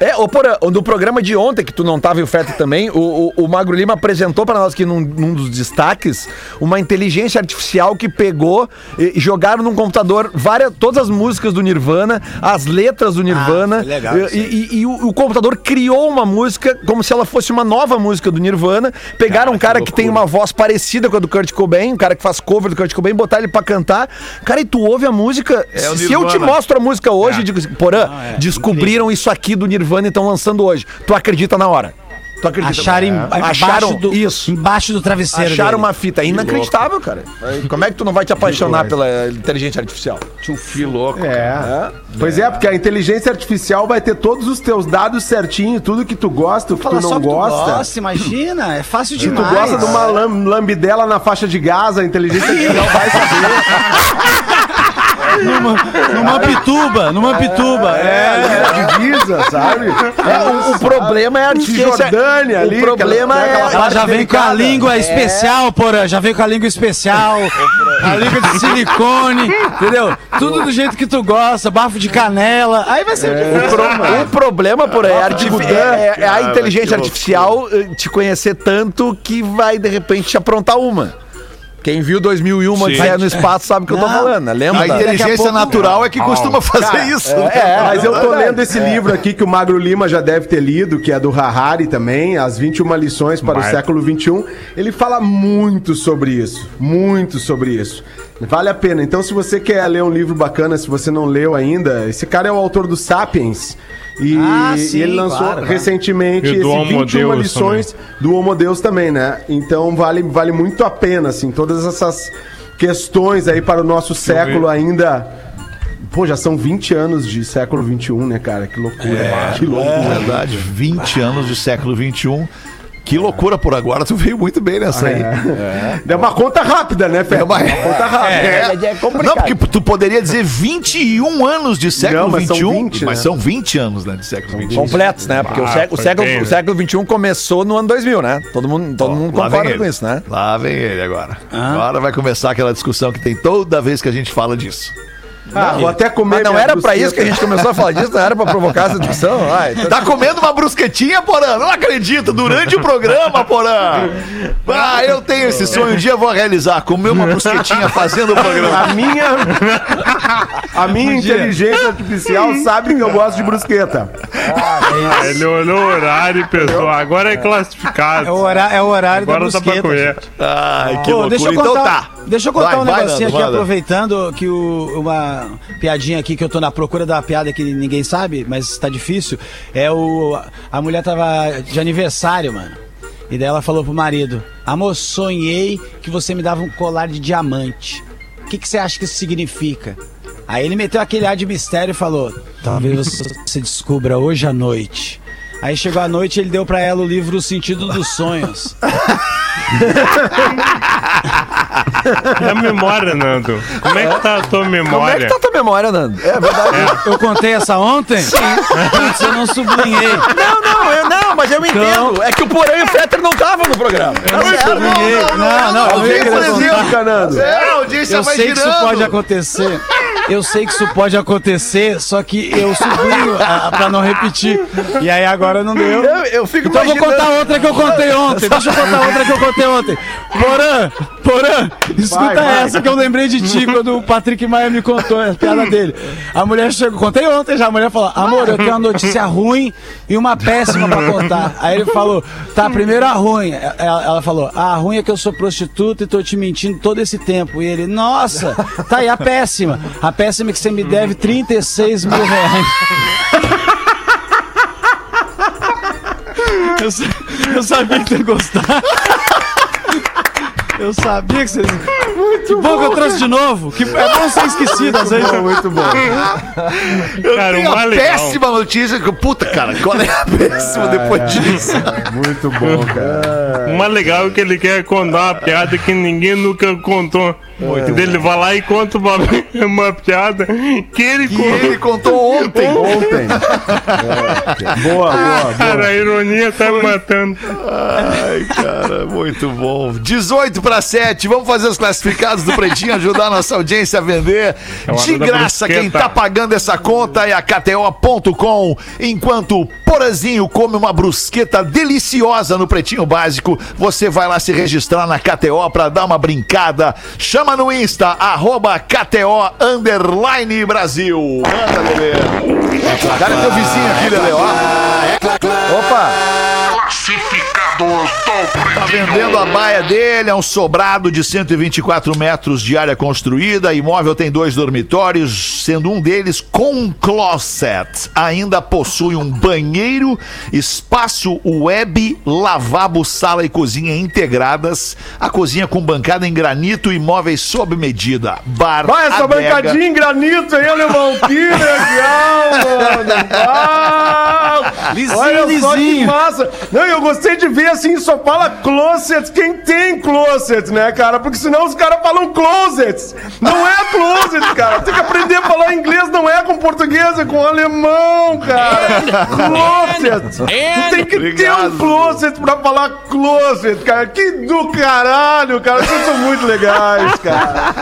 é, ô, Porã, no programa de ontem, que tu não tava e o Feta também, o, o, o Magro Lima apresentou pra nós aqui num, num dos destaques uma inteligência artificial que pegou e, jogaram num computador várias, todas as músicas do Nirvana, as letras do Nirvana. foi legal e, e- e o, o computador criou uma música como se ela fosse uma nova música do Nirvana. Pegaram um cara que, tem uma voz parecida com a do Kurt Cobain, um cara que faz cover do Kurt Cobain, botar ele pra cantar. Cara, e tu ouve a música. É o se eu te mostro a música hoje, É. digo assim, Porã, é descobriram isso aqui do Nirvana e estão lançando hoje. Tu acredita na hora. Tu acredita Acharam, em, É. Acharam do, isso. embaixo do travesseiro Acharam dele. uma fita. É inacreditável, cara. Como é que tu não vai te apaixonar pela inteligência artificial? Que louco. É. Pois é, porque a inteligência artificial vai ter todos os teus dados certinho, tudo que tu gosta, o que Fala tu só não que tu gosta. gosta, imagina, é fácil Se tu demais. gosta de uma lam- lambidela na faixa de gás, a inteligência artificial vai saber. Numa, numa pituba, numa pituba. É, ali na divisa, sabe? É, o, o problema é a artificial. Cisjordânia ali, O problema é. aquela Ela já vem com a língua especial, porra. Já vem com a língua especial, a língua de silicone, entendeu? Tudo do jeito que tu gosta, bafo de canela. Aí vai ser difícil. O problema, por é, artifi- Budã. é- é a inteligência artificial eh, te conhecer tanto que vai, de repente, te aprontar uma. Quem viu 2001 Sim. Odisseia no espaço sabe o que eu tô falando, né? Lembra? A inteligência pouco- natural é que costuma fazer Cara, isso. é, Mas eu tô lendo esse livro aqui que o Magro Lima já deve ter lido, que é do Harari também, As 21 Lições para o. Século XXI. Ele fala muito sobre isso, muito sobre isso. Vale a pena. Então, se você quer ler um livro bacana, se você não leu ainda, esse cara é o autor do Sapiens. E, Ah, e sim, ele lançou claro, recentemente E esse do Homo 21 Deus lições do Homo Deus também, né? Então vale, vale muito a pena, assim, todas essas questões aí para o nosso século ainda. Pô, já são 20 anos de século 21, né, cara? Que loucura. que loucura. É verdade, 20 anos de século XXI. Que loucura por agora, tu veio muito bem nessa aí. Deu uma conta rápida, né, Fê? É uma- conta rápida. É, é complicado. Não, porque tu poderia dizer 21 anos de século Não, mas são XXI, 20, mas né? são 20 anos né, de século XXI. Completos, né? Porque o, Ah, o século, bem, o né? século XXI começou no ano 2000, né? Todo mundo, todo mundo Lá vem concorda ele. com isso, né? Lá vem ele agora. Agora vai começar aquela discussão que tem toda vez que a gente fala disso. Ah, vou até comer. Mas não era pra brusqueta. isso que a gente começou a falar disso, não era pra provocar essa discussão? Ai, então- Tá comendo uma brusquetinha, Porã? Não acredito, durante o programa, Porã. Ah, eu tenho esse sonho, um dia eu vou realizar, comer uma brusquetinha fazendo o programa. A minha, a minha inteligência artificial sabe que eu gosto de brusqueta. Ele olhou o horário pensou, agora é classificado. É o horário, é o horário Agora da dá pra brusqueta. comer. Ai, que Pô, loucura. deixa eu então tá. Deixa eu contar Vai, um vai, negocinho Nando, aqui, manda. aproveitando que o, uma, piadinha aqui que eu tô na procura da piada que ninguém sabe, mas tá difícil. É o. A mulher tava de aniversário, mano. E daí ela falou pro marido: Amor, sonhei que você me dava um colar de diamante. O que, que você acha que isso significa? Aí ele meteu aquele ar de mistério e falou: Talvez você descubra hoje à noite. Aí chegou a noite e ele deu pra ela o livro O Sentido dos Sonhos. E a memória, Nando? Como é que tá a tua Como é que memória? tá a tua memória, Nando? É verdade. Eu contei essa ontem? Sim. Putz, eu não sublinhei. Não, não, eu não, mas eu entendo. É que o Porã e o Fetter não estavam no programa. Tá certo. sublinhei. Não, não, eu querer contar. Canando. É, a audiência Eu vai sei que girando. isso pode acontecer. Eu sei que isso pode acontecer, só que eu sublinho pra não repetir. E aí agora não deu. Eu, eu fico Então eu vou imaginando- contar outra que eu contei ontem. Deixa eu contar outra que eu contei ontem. Porã, Porã, escuta essa que eu lembrei de ti quando o Patrick Maia me contou a piada dele. A mulher chegou, contei ontem já, a mulher falou: Amor, eu tenho uma notícia ruim e uma péssima pra contar. Aí ele falou: Tá, primeiro a ruim. Ela, ela falou: A ruim é que eu sou prostituta e tô te mentindo todo esse tempo. E ele: Nossa, tá aí a péssima. A péssima que você me deve 36 mil reais. Eu, eu sabia que você ia gostar. Eu sabia que você. Muito que bom, que eu trouxe de novo. Que é bom ser esquecido às vezes. Muito bom. Eu Cara, tenho o a mais legal- péssima notícia. que- Puta, cara, qual é a péssima depois disso? Muito bom, cara. O mais legal é que ele quer contar uma piada que ninguém nunca contou. E daí ele vai lá e conta uma, uma piada que ele E contou. ele contou ontem. Ontem. É. Boa, boa, boa. Cara, a ironia tá me matando. Ai, cara, muito bom. 18 para 7, vamos fazer os classificados do Pretinho, ajudar a nossa audiência a vender. É De graça, quem tá pagando essa conta é a KTO.com. Enquanto o Porazinho come uma brusqueta deliciosa no Pretinho Básico, você vai lá se registrar na KTO pra dar uma brincada. Chama no Insta, arroba KTO Underline Brasil. Manda, Lelê. Cara, é teu vizinho aqui, Lelê, ó. Opa! Tá vendendo a baia dele, é um sobrado de 124 metros de área construída. Imóvel tem dois dormitórios, sendo um deles com um closet. Ainda possui um banheiro, espaço web, lavabo, sala e cozinha integradas. A cozinha com bancada em granito e móveis sob medida. Bar, Vai, essa adega. bancadinha em granito aí, alemão. Que legal, mano. Ah, Lisinho, olha só que lisinho. massa. Não, eu gostei de ver assim, só fala closet quem tem closet, né, cara? Porque senão os caras falam closets. Não é closet, cara. Tem que aprender a falar inglês, não é com português, é com alemão, cara. Closet. Tu tem que ter Obrigado, um closet pra falar closet, cara. Que do caralho, cara. Vocês são muito legais, cara.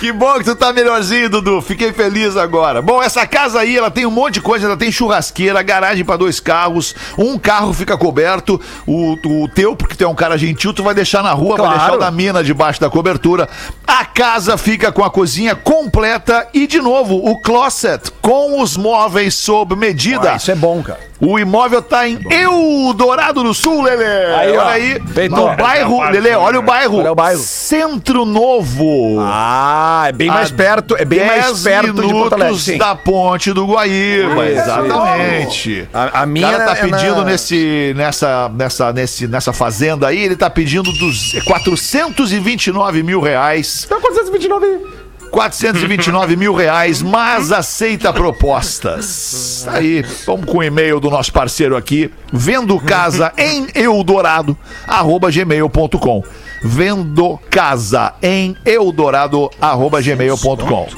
Que bom que tu tá melhorzinho, Dudu. Fiquei feliz agora. Bom, essa casa aí, ela tem um monte de coisa. Ela tem churrasqueira, garagem pra dois carros. Um carro fica coberto. O, o teu, porque tu é um cara gentil, tu vai deixar na rua, vai Claro. deixar o da mina debaixo da cobertura. A casa fica com a cozinha completa e, de novo, o closet com os móveis sob medida. Ah, isso é bom, cara. O imóvel tá em Eldorado do Sul, Lelê. Aí, ó. olha aí. Feito. No bairro, Lelê, olha o bairro. Olha o bairro. Centro Novo. Ah, é bem mais perto, é bem mais 10 perto de Porto Alegre. minutos sim. da ponte do Guaíba, exatamente. A- a o minha cara tá é na- pedindo nesse, nessa, nessa, nesse, nessa fazenda aí, ele tá pedindo dos 429 mil reais. Tá 429 aí. 429 mil reais, mas aceita propostas. Aí, vamos com o e-mail do nosso parceiro aqui, vendo casa em Eldorado, arroba gmail.com. Vendo casa em Eldorado, arroba gmail.com.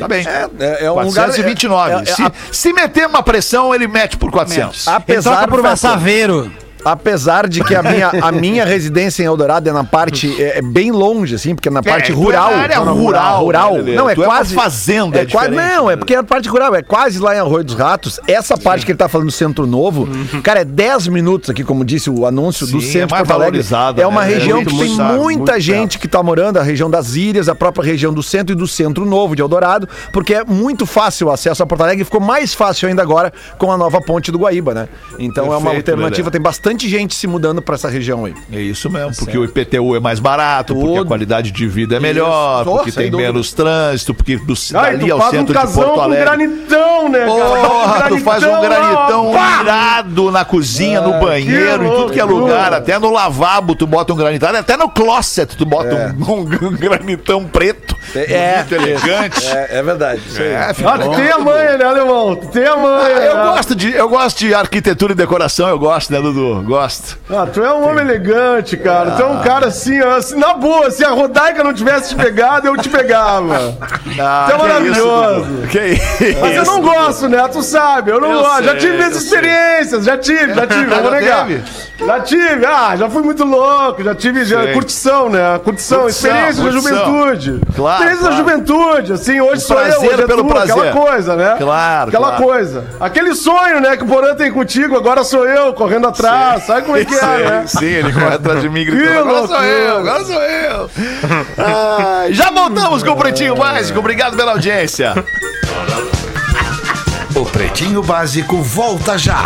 Tá bem. É, é um lugar. 429. é- é- se, a- se meter uma pressão, ele mete por 400. Ele apesar troca por Fetter, Massaveiro. Apesar de que a minha, a minha residência em Eldorado é na parte é, é bem longe, assim, porque é na parte tu é rural. na área rural, rural. né, não, é é quase. fazenda, é é quase, Não, é né? porque é a parte rural, é quase lá em Arroio dos Ratos. Essa parte que ele tá falando do Centro Novo, cara, é 10 minutos aqui, como disse o anúncio do Sim, é centro de mais Porto Alegre. É uma né? É região muito, que tem muito muita muito gente que tá morando, a região das Ilhas, a própria região do centro e do Centro Novo de Eldorado, porque é muito fácil o acesso a Porto Alegre e ficou mais fácil ainda agora com a nova ponte do Guaíba, né? Então é uma Perfeito, alternativa, tem bastante bastante gente se mudando pra essa região aí. É isso mesmo, porque o IPTU é mais barato, porque a qualidade de vida é melhor, Isso. porque Oh, tem dúvida. menos trânsito, porque do, Ai, dali ao faz um centro de Porto Alegre. granitão, né, cara? Porra, tu faz um granitão ó, pá! irado na cozinha, no banheiro, em tudo que é lugar. Até no lavabo tu bota um granitão. Até no closet tu bota um, um granitão preto. bonito, elegante. É, é verdade. Aí. É, fica Ah, tu bom. tem a manha, né, alemão? Tu tem a manha. Ah, eu né? gosto de eu gosto de arquitetura e decoração, eu gosto, né, Dudu? Gosto. Ah, tu é um homem elegante, cara. Tu é um cara assim, assim, na boa, se a Rodaica não tivesse te pegado, eu te pegava. Ah, Isso é que maravilhoso. isso, que isso. Mas eu não gosto, né? Tu sabe, eu não Eu gosto. já sei, tive eu minhas experiências, já tive, já tive, não vou Já negar. teve? Já tive, ah, já fui muito louco, já tive já, Sei. curtição, né? Curtição, Curtição, experiência curtição. da juventude. Claro, experiência claro. da juventude, assim, hoje sou eu, hoje é pelo tu, prazer. aquela coisa, né? Claro, Aquela claro. coisa. Aquele sonho, né, que o Porã tem contigo, agora sou eu, correndo atrás, sabe como é que é, né? Sim, ele corre atrás de mim gritando. Agora sou loucura." eu, agora sou eu. Ai, já voltamos com o Pretinho Básico. Obrigado pela audiência. O Pretinho Básico volta já.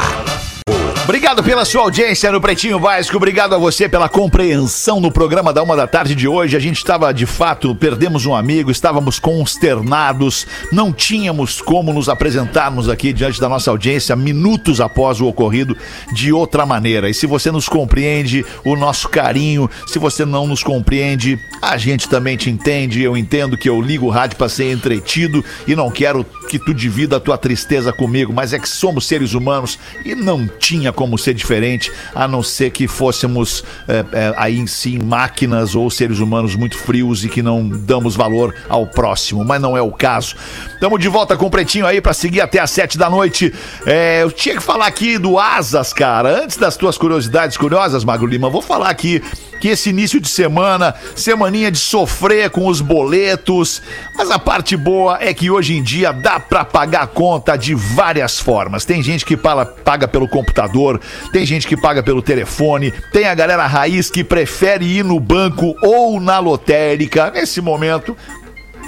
Obrigado pela sua audiência no Pretinho Básico. Obrigado a você pela compreensão no programa da uma da tarde de hoje. A gente estava, de fato, perdemos um amigo, estávamos consternados, não tínhamos como nos apresentarmos aqui diante da nossa audiência minutos após o ocorrido de outra maneira. E se você nos compreende, o nosso carinho, se você não nos compreende, a gente também te entende. Eu entendo que eu ligo o rádio para ser entretido e não quero que tu divida a tua tristeza comigo, mas é que somos seres humanos e não tinha como ser diferente, a não ser que fôssemos é, é, aí em si máquinas ou seres humanos muito frios e que não damos valor ao próximo, mas não é o caso. Estamos de volta com o Pretinho aí para seguir até às sete da noite. É, eu tinha que falar aqui do Asas, cara. Antes das tuas curiosidades curiosas, Magro Lima, vou falar aqui que esse início de semana, semaninha de sofrer com os boletos, mas a parte boa é que hoje em dia dá pra pagar a conta de várias formas. Tem gente que paga, paga pelo computador, tem gente que paga pelo telefone, tem a galera raiz que prefere ir no banco ou na lotérica. Nesse momento,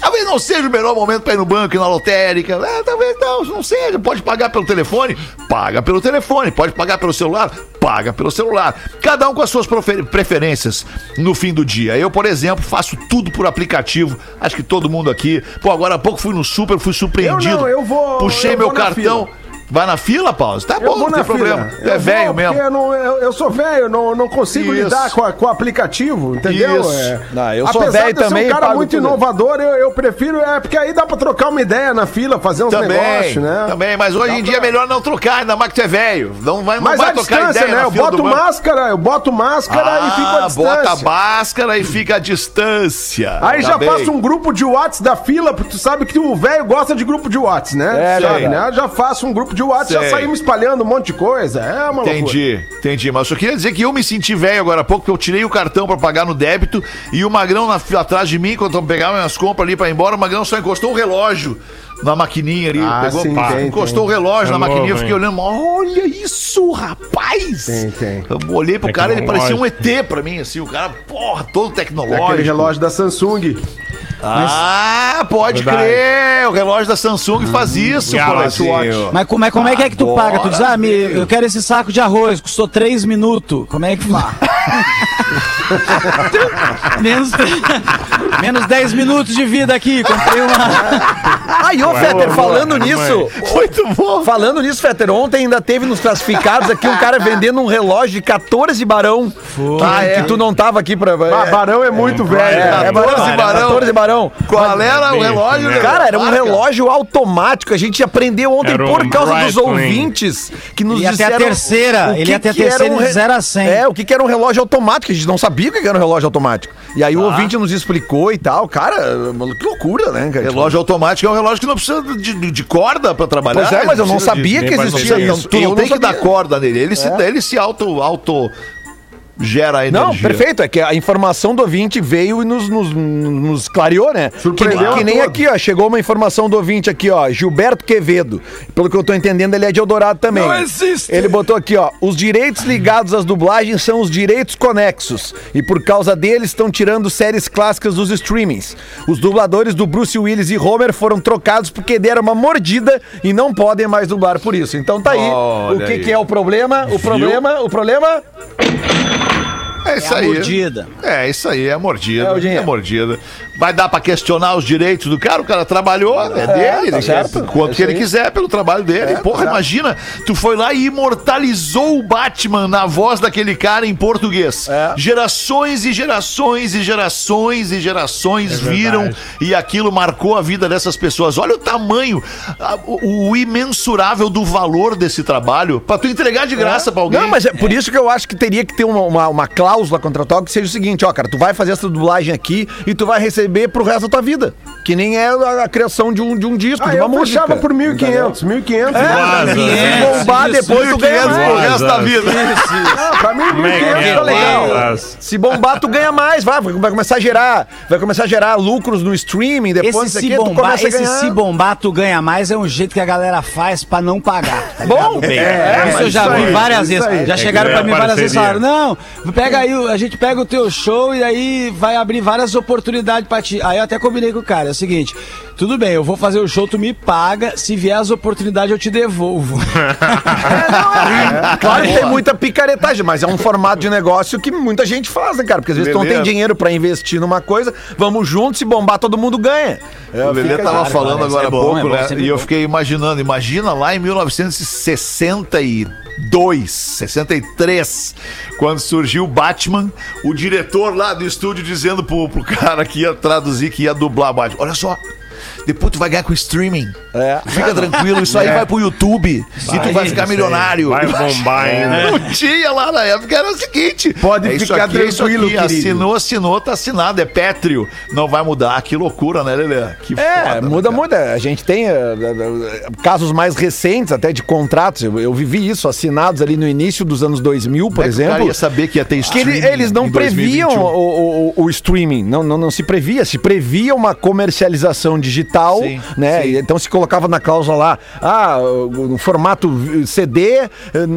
Talvez não seja o melhor momento para ir no banco e na lotérica. É, talvez não, não seja. Pode pagar pelo telefone? Paga pelo telefone. Pode pagar pelo celular? Paga pelo celular. Cada um com as suas preferências no fim do dia. Eu, por exemplo, faço tudo por aplicativo. Acho que todo mundo aqui. Pô, agora há pouco fui no super, fui surpreendido. Eu não, eu vou- Puxei eu meu vou cartão. fila. Vai na fila, Paulo? Tá Eu bom, vou não tem problema. fila. Tu é velho mesmo. porque Eu, não- eu- eu sou velho, não, não consigo Isso. lidar com, a- com o aplicativo, entendeu? Isso. É. Não, eu sou Apesar velho de eu ser também um cara muito inovador, eu, eu prefiro, é porque aí dá pra trocar uma ideia na fila, fazer uns Também, negócios, né? também, mas hoje Dá em dia pra- é melhor não trocar, ainda mais que tu é velho. Não vai, não Mas vai a trocar distância, ideia né? na Eu fila boto máscara, eu boto máscara e fico à Ah, distância. bota a máscara e fica a distância. Aí Tá já bem. faço um grupo de Whats da fila, porque tu sabe que o velho gosta de grupo de Whats, né? É, sabe, sei. né? Já faço um grupo de Whats, já saímos espalhando um monte de coisa. É uma loucura. Entendi, entendi. Mas eu só queria dizer que eu me senti velho agora há pouco, porque eu tirei o cartão pra pagar no débito e o Magrão na atrás de mim, quando eu pegava minhas compras ali pra ir embora, o Magrão só encostou o relógio na maquininha ali. Ah, pegou, sim, pá, tem, encostou tem. o relógio É na maquininha, eu fiquei hein? olhando, olha isso, rapaz! Tem, tem. Eu olhei pro É cara, ele parecia um. ET pra mim, assim, o cara, porra, todo É tecnológico. aquele relógio da Samsung. Ah, pode Verdade. crer. O relógio da Samsung faz isso, Galaxy Polezinho. Mas como é, como é que é que tu Agora paga? Tu diz, ah, me, eu quero esse saco de arroz, custou 3 minutos. Como é que faz? menos, menos 10 minutos de vida aqui, comprei uma. Aí, ô, Fetter, falando boa, nisso, Muito bom. falando nisso, Fetter, ontem ainda teve nos classificados aqui um cara vendendo um relógio de 14 barão. Ah, é. Que tu não tava aqui pra. Ah, Barão é muito velho. É, cara. é barão, 14 barão. 14 barão. Qual era o relógio? né? Cara, era um relógio automático. A gente aprendeu ontem um por causa dos ouvintes que nos Ele ia até a disseram terceira, o ele que ia até a que era terceira um de re- 0 a 100. É, o que que era um relógio automático. A gente não sabia o que era um relógio automático. E aí o Tá. ouvinte nos explicou e tal. Cara, que loucura, né, cara? Relógio automático é um relógio que não precisa de, de- de corda pra trabalhar. Pois é, mas eu não Precisa de- sabia que existia isso. Tu Eu não tem que sabia. dar corda nele. Ele se, ele se auto, auto gera energia. Não, perfeito. É que a informação do ouvinte veio e nos, nos, nos clareou, né? Surpreendeu que, que nem aqui, ó. Chegou uma informação do ouvinte aqui, ó. Gilberto Quevedo. Pelo que eu tô entendendo, ele é de Eldorado também. Não existe. Ele botou aqui, ó. Os direitos ligados às dublagens são os direitos conexos. E por causa deles estão tirando séries clássicas dos streamings. Os dubladores do Bruce Willis e Homer foram trocados porque deram uma mordida e não podem mais dublar por isso. Então tá aí. Olha o que, aí. que é o problema? O problema, o problema É isso É a aí. mordida. É, isso aí, é mordida. É É, dinheiro. mordida. Vai dar pra questionar os direitos do cara? O cara trabalhou, é, dele, tá ele certo. quer quanto É que ele quiser pelo trabalho dele. Porra, imagina, tu foi lá e imortalizou o Batman na voz daquele cara em português. É. Gerações e gerações e gerações e gerações viram e aquilo marcou a vida dessas pessoas. Olha o tamanho, a- o, o imensurável do valor desse trabalho pra tu entregar de graça pra alguém. Não, mas é por isso que eu acho que teria que ter uma, uma, uma cláusula contratual que seja o seguinte, ó, cara, tu vai fazer essa dublagem aqui e tu vai receber pro resto da tua vida. Que nem é a, a criação de um, de um disco, Ah, de uma eu música. fechava por 1.500, 1.500. Vaza. Se bombar Isso, depois, tu ganha 1.500 pro resto da vida. Ah, pra mim, Como é que 1.500 é? tá legal. Se bombar, tu ganha mais, vai, vai começar a gerar, vai começar a gerar lucros no streaming, depois Esse se aqui, tu bombar, esse ganhar. se bombar, tu ganha mais, é um jeito que a galera faz pra não pagar. tá Bom, ligado? é, isso eu já isso vi aí, várias vezes. aí. Já É chegaram pra é mim várias vezes e falaram: não, pega aí, a gente pega o teu show e aí vai abrir várias oportunidades pra ti. Aí eu até combinei com o cara: é o seguinte, tudo bem, eu vou fazer o show, tu me paga, se vier as oportunidades eu te devolvo. Claro que tem muita picaretagem, mas é um formato de negócio que muita gente faz, né, cara? Porque às vezes tu não tem Beleza. dinheiro pra investir numa coisa, vamos juntos, se bombar, todo mundo ganha. É, O Lelê tava claro, falando claro, agora há é pouco, é bom, né? E eu fiquei imaginando, imagina lá em 1962, 63, quando surgiu Batman, o diretor lá do estúdio dizendo pro, pro cara que ia traduzir, que ia dublar Batman. Olha só. Depois tu vai ganhar com streaming. É. Fica tranquilo, isso aí vai pro YouTube e tu vai ficar milionário. Vai bombar ainda. Não tinha lá na época, era o seguinte. Pode é ficar aqui, é tranquilo, aqui. Assinou, assinou, tá assinado, é pétreo. Não vai mudar. Que loucura, né, Lelê? Que É, foda, muda, cara. muda. A gente tem eh, eh, casos mais recentes até de contratos. Eu, eu vivi isso, assinados ali no início dos anos 2000, por é que exemplo. ia saber que ia ter streaming eles não previam 2021? o, o- o streaming, não, não, não se previa. Se previa uma comercialização digital, Sim, né? sim. Então se colocava na cláusula lá, ah, no formato CD, eh,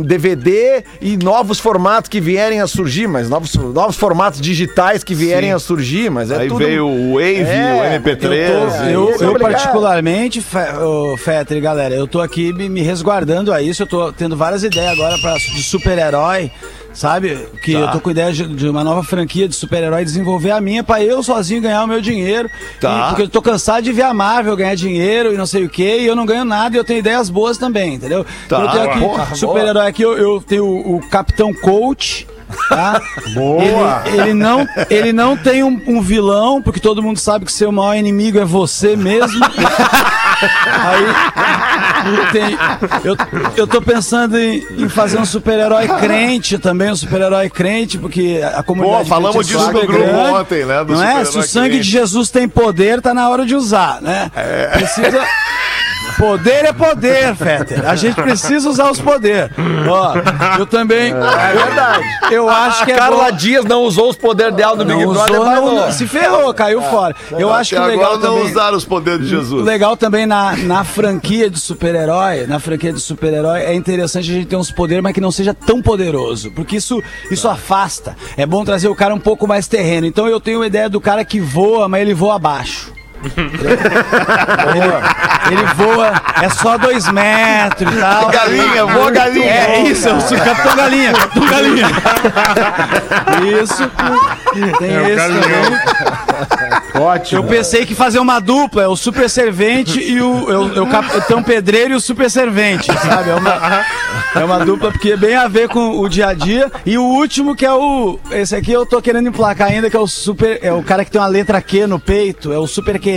DVD e novos formatos que vierem a surgir, mas novos, novos formatos digitais que vierem Sim. a surgir, mas é Aí tudo... veio o Wave, É, o MP3. Eu, tô- eu, eu particularmente, Fe- ô, Fetter, galera, eu tô aqui me, me resguardando a isso. Eu tô tendo várias ideias agora pra, de super-herói, sabe? Que eu tô com ideia de, de uma nova franquia de super-herói, desenvolver a minha pra eu sozinho ganhar o meu dinheiro. Tá. E- porque eu tô cansado de ver a Marvel ganhar dinheiro e não sei o que, e eu não ganho nada e eu tenho ideias boas também, entendeu? Tá. Eu tenho aqui, super-herói aqui, eu, eu tenho o, o Capitão Coach. Tá? Boa. Ele, ele não, ele não tem um, um vilão, porque todo mundo sabe que seu maior inimigo é você mesmo. Aí tem, eu, eu tô pensando em, em fazer um super-herói crente também, um super-herói crente, porque a comunidade. Pô, falamos é disso super no grupo grande, ontem, né, Não é? Se o sangue crente. de Jesus tem poder, tá na hora de usar, né? Precisa. Poder é poder, Fetter. A gente precisa usar os poderes. Ó, eu também. É verdade. Eu acho que é Carla bom- Dias não usou os poderes dela no Big não Brother, não- não. se ferrou, caiu fora. Eu acho que o legal agora não também. usaram os poderes de O Jesus. legal também na, na franquia de super-herói, na franquia de super-herói, é interessante a gente ter uns poderes, mas que não seja tão poderoso. Porque isso, isso afasta. É bom trazer o cara um pouco mais terreno. Então eu tenho a ideia do cara que voa, mas ele voa abaixo. Ele, ele voa, é só dois metros e tal. Galinha, voa galinha. É isso, eu sou Capitão Galinha, Capitão Galinha. Isso. Tem É esse também. Ótimo. Eu pensei que fazer uma dupla, é o super servente e o, é o capitão pedreiro e o super servente, sabe? É uma, é uma dupla porque é bem a ver com o dia a dia. E o último que é o. Esse aqui eu tô querendo emplacar ainda, que é o super. É o cara que tem uma letra Q no peito, é o super querer.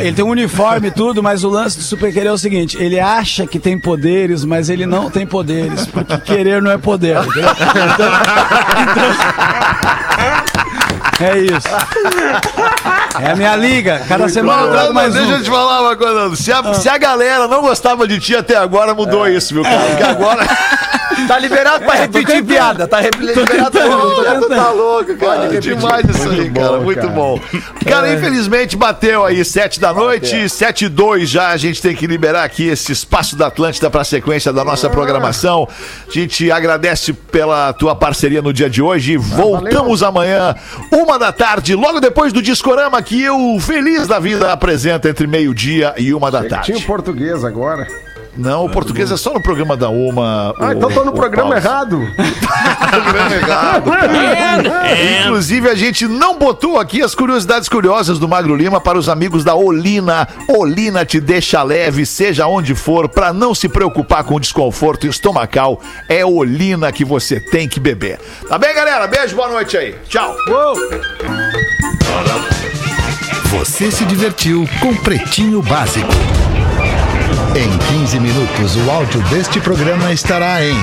Ele tem um uniforme e tudo, mas o lance do super querer é o seguinte: ele acha que tem poderes, mas ele não tem poderes, porque querer não é poder. entendeu? Então- é isso. É a minha liga. Cada semana eu trago mais deixa um. eu te falar uma coisa. Se a, se a galera não gostava de ti até agora, mudou isso, viu, cara? Porque agora. Tá liberado pra repetir piada. Tá liberado pra repetir piada. Tá louco, cara. Pode Demais isso aí, cara. Muito bom. Cara, infelizmente bateu aí sete da noite, sete e dois já. A gente tem que liberar aqui esse espaço da Atlântida pra sequência da nossa programação. A gente agradece pela tua parceria no dia de hoje. Voltamos amanhã, uma da tarde, logo depois do Discorama que eu, feliz da vida, apresento entre meio-dia e uma da Tinha o tarde. português agora. Não, o português é só no programa da Uma. Ah, o- então tô no programa Pause. errado. programa errado. Inclusive, a gente não botou aqui as curiosidades curiosas do Magro Lima para os amigos da Olina. Olina te deixa leve, seja onde for, para não se preocupar com o desconforto estomacal. É Olina que você tem que beber. Tá bem, galera? Beijo, boa noite aí. Tchau. Você se divertiu com Pretinho Básico. Em 15 minutos, o áudio deste programa estará em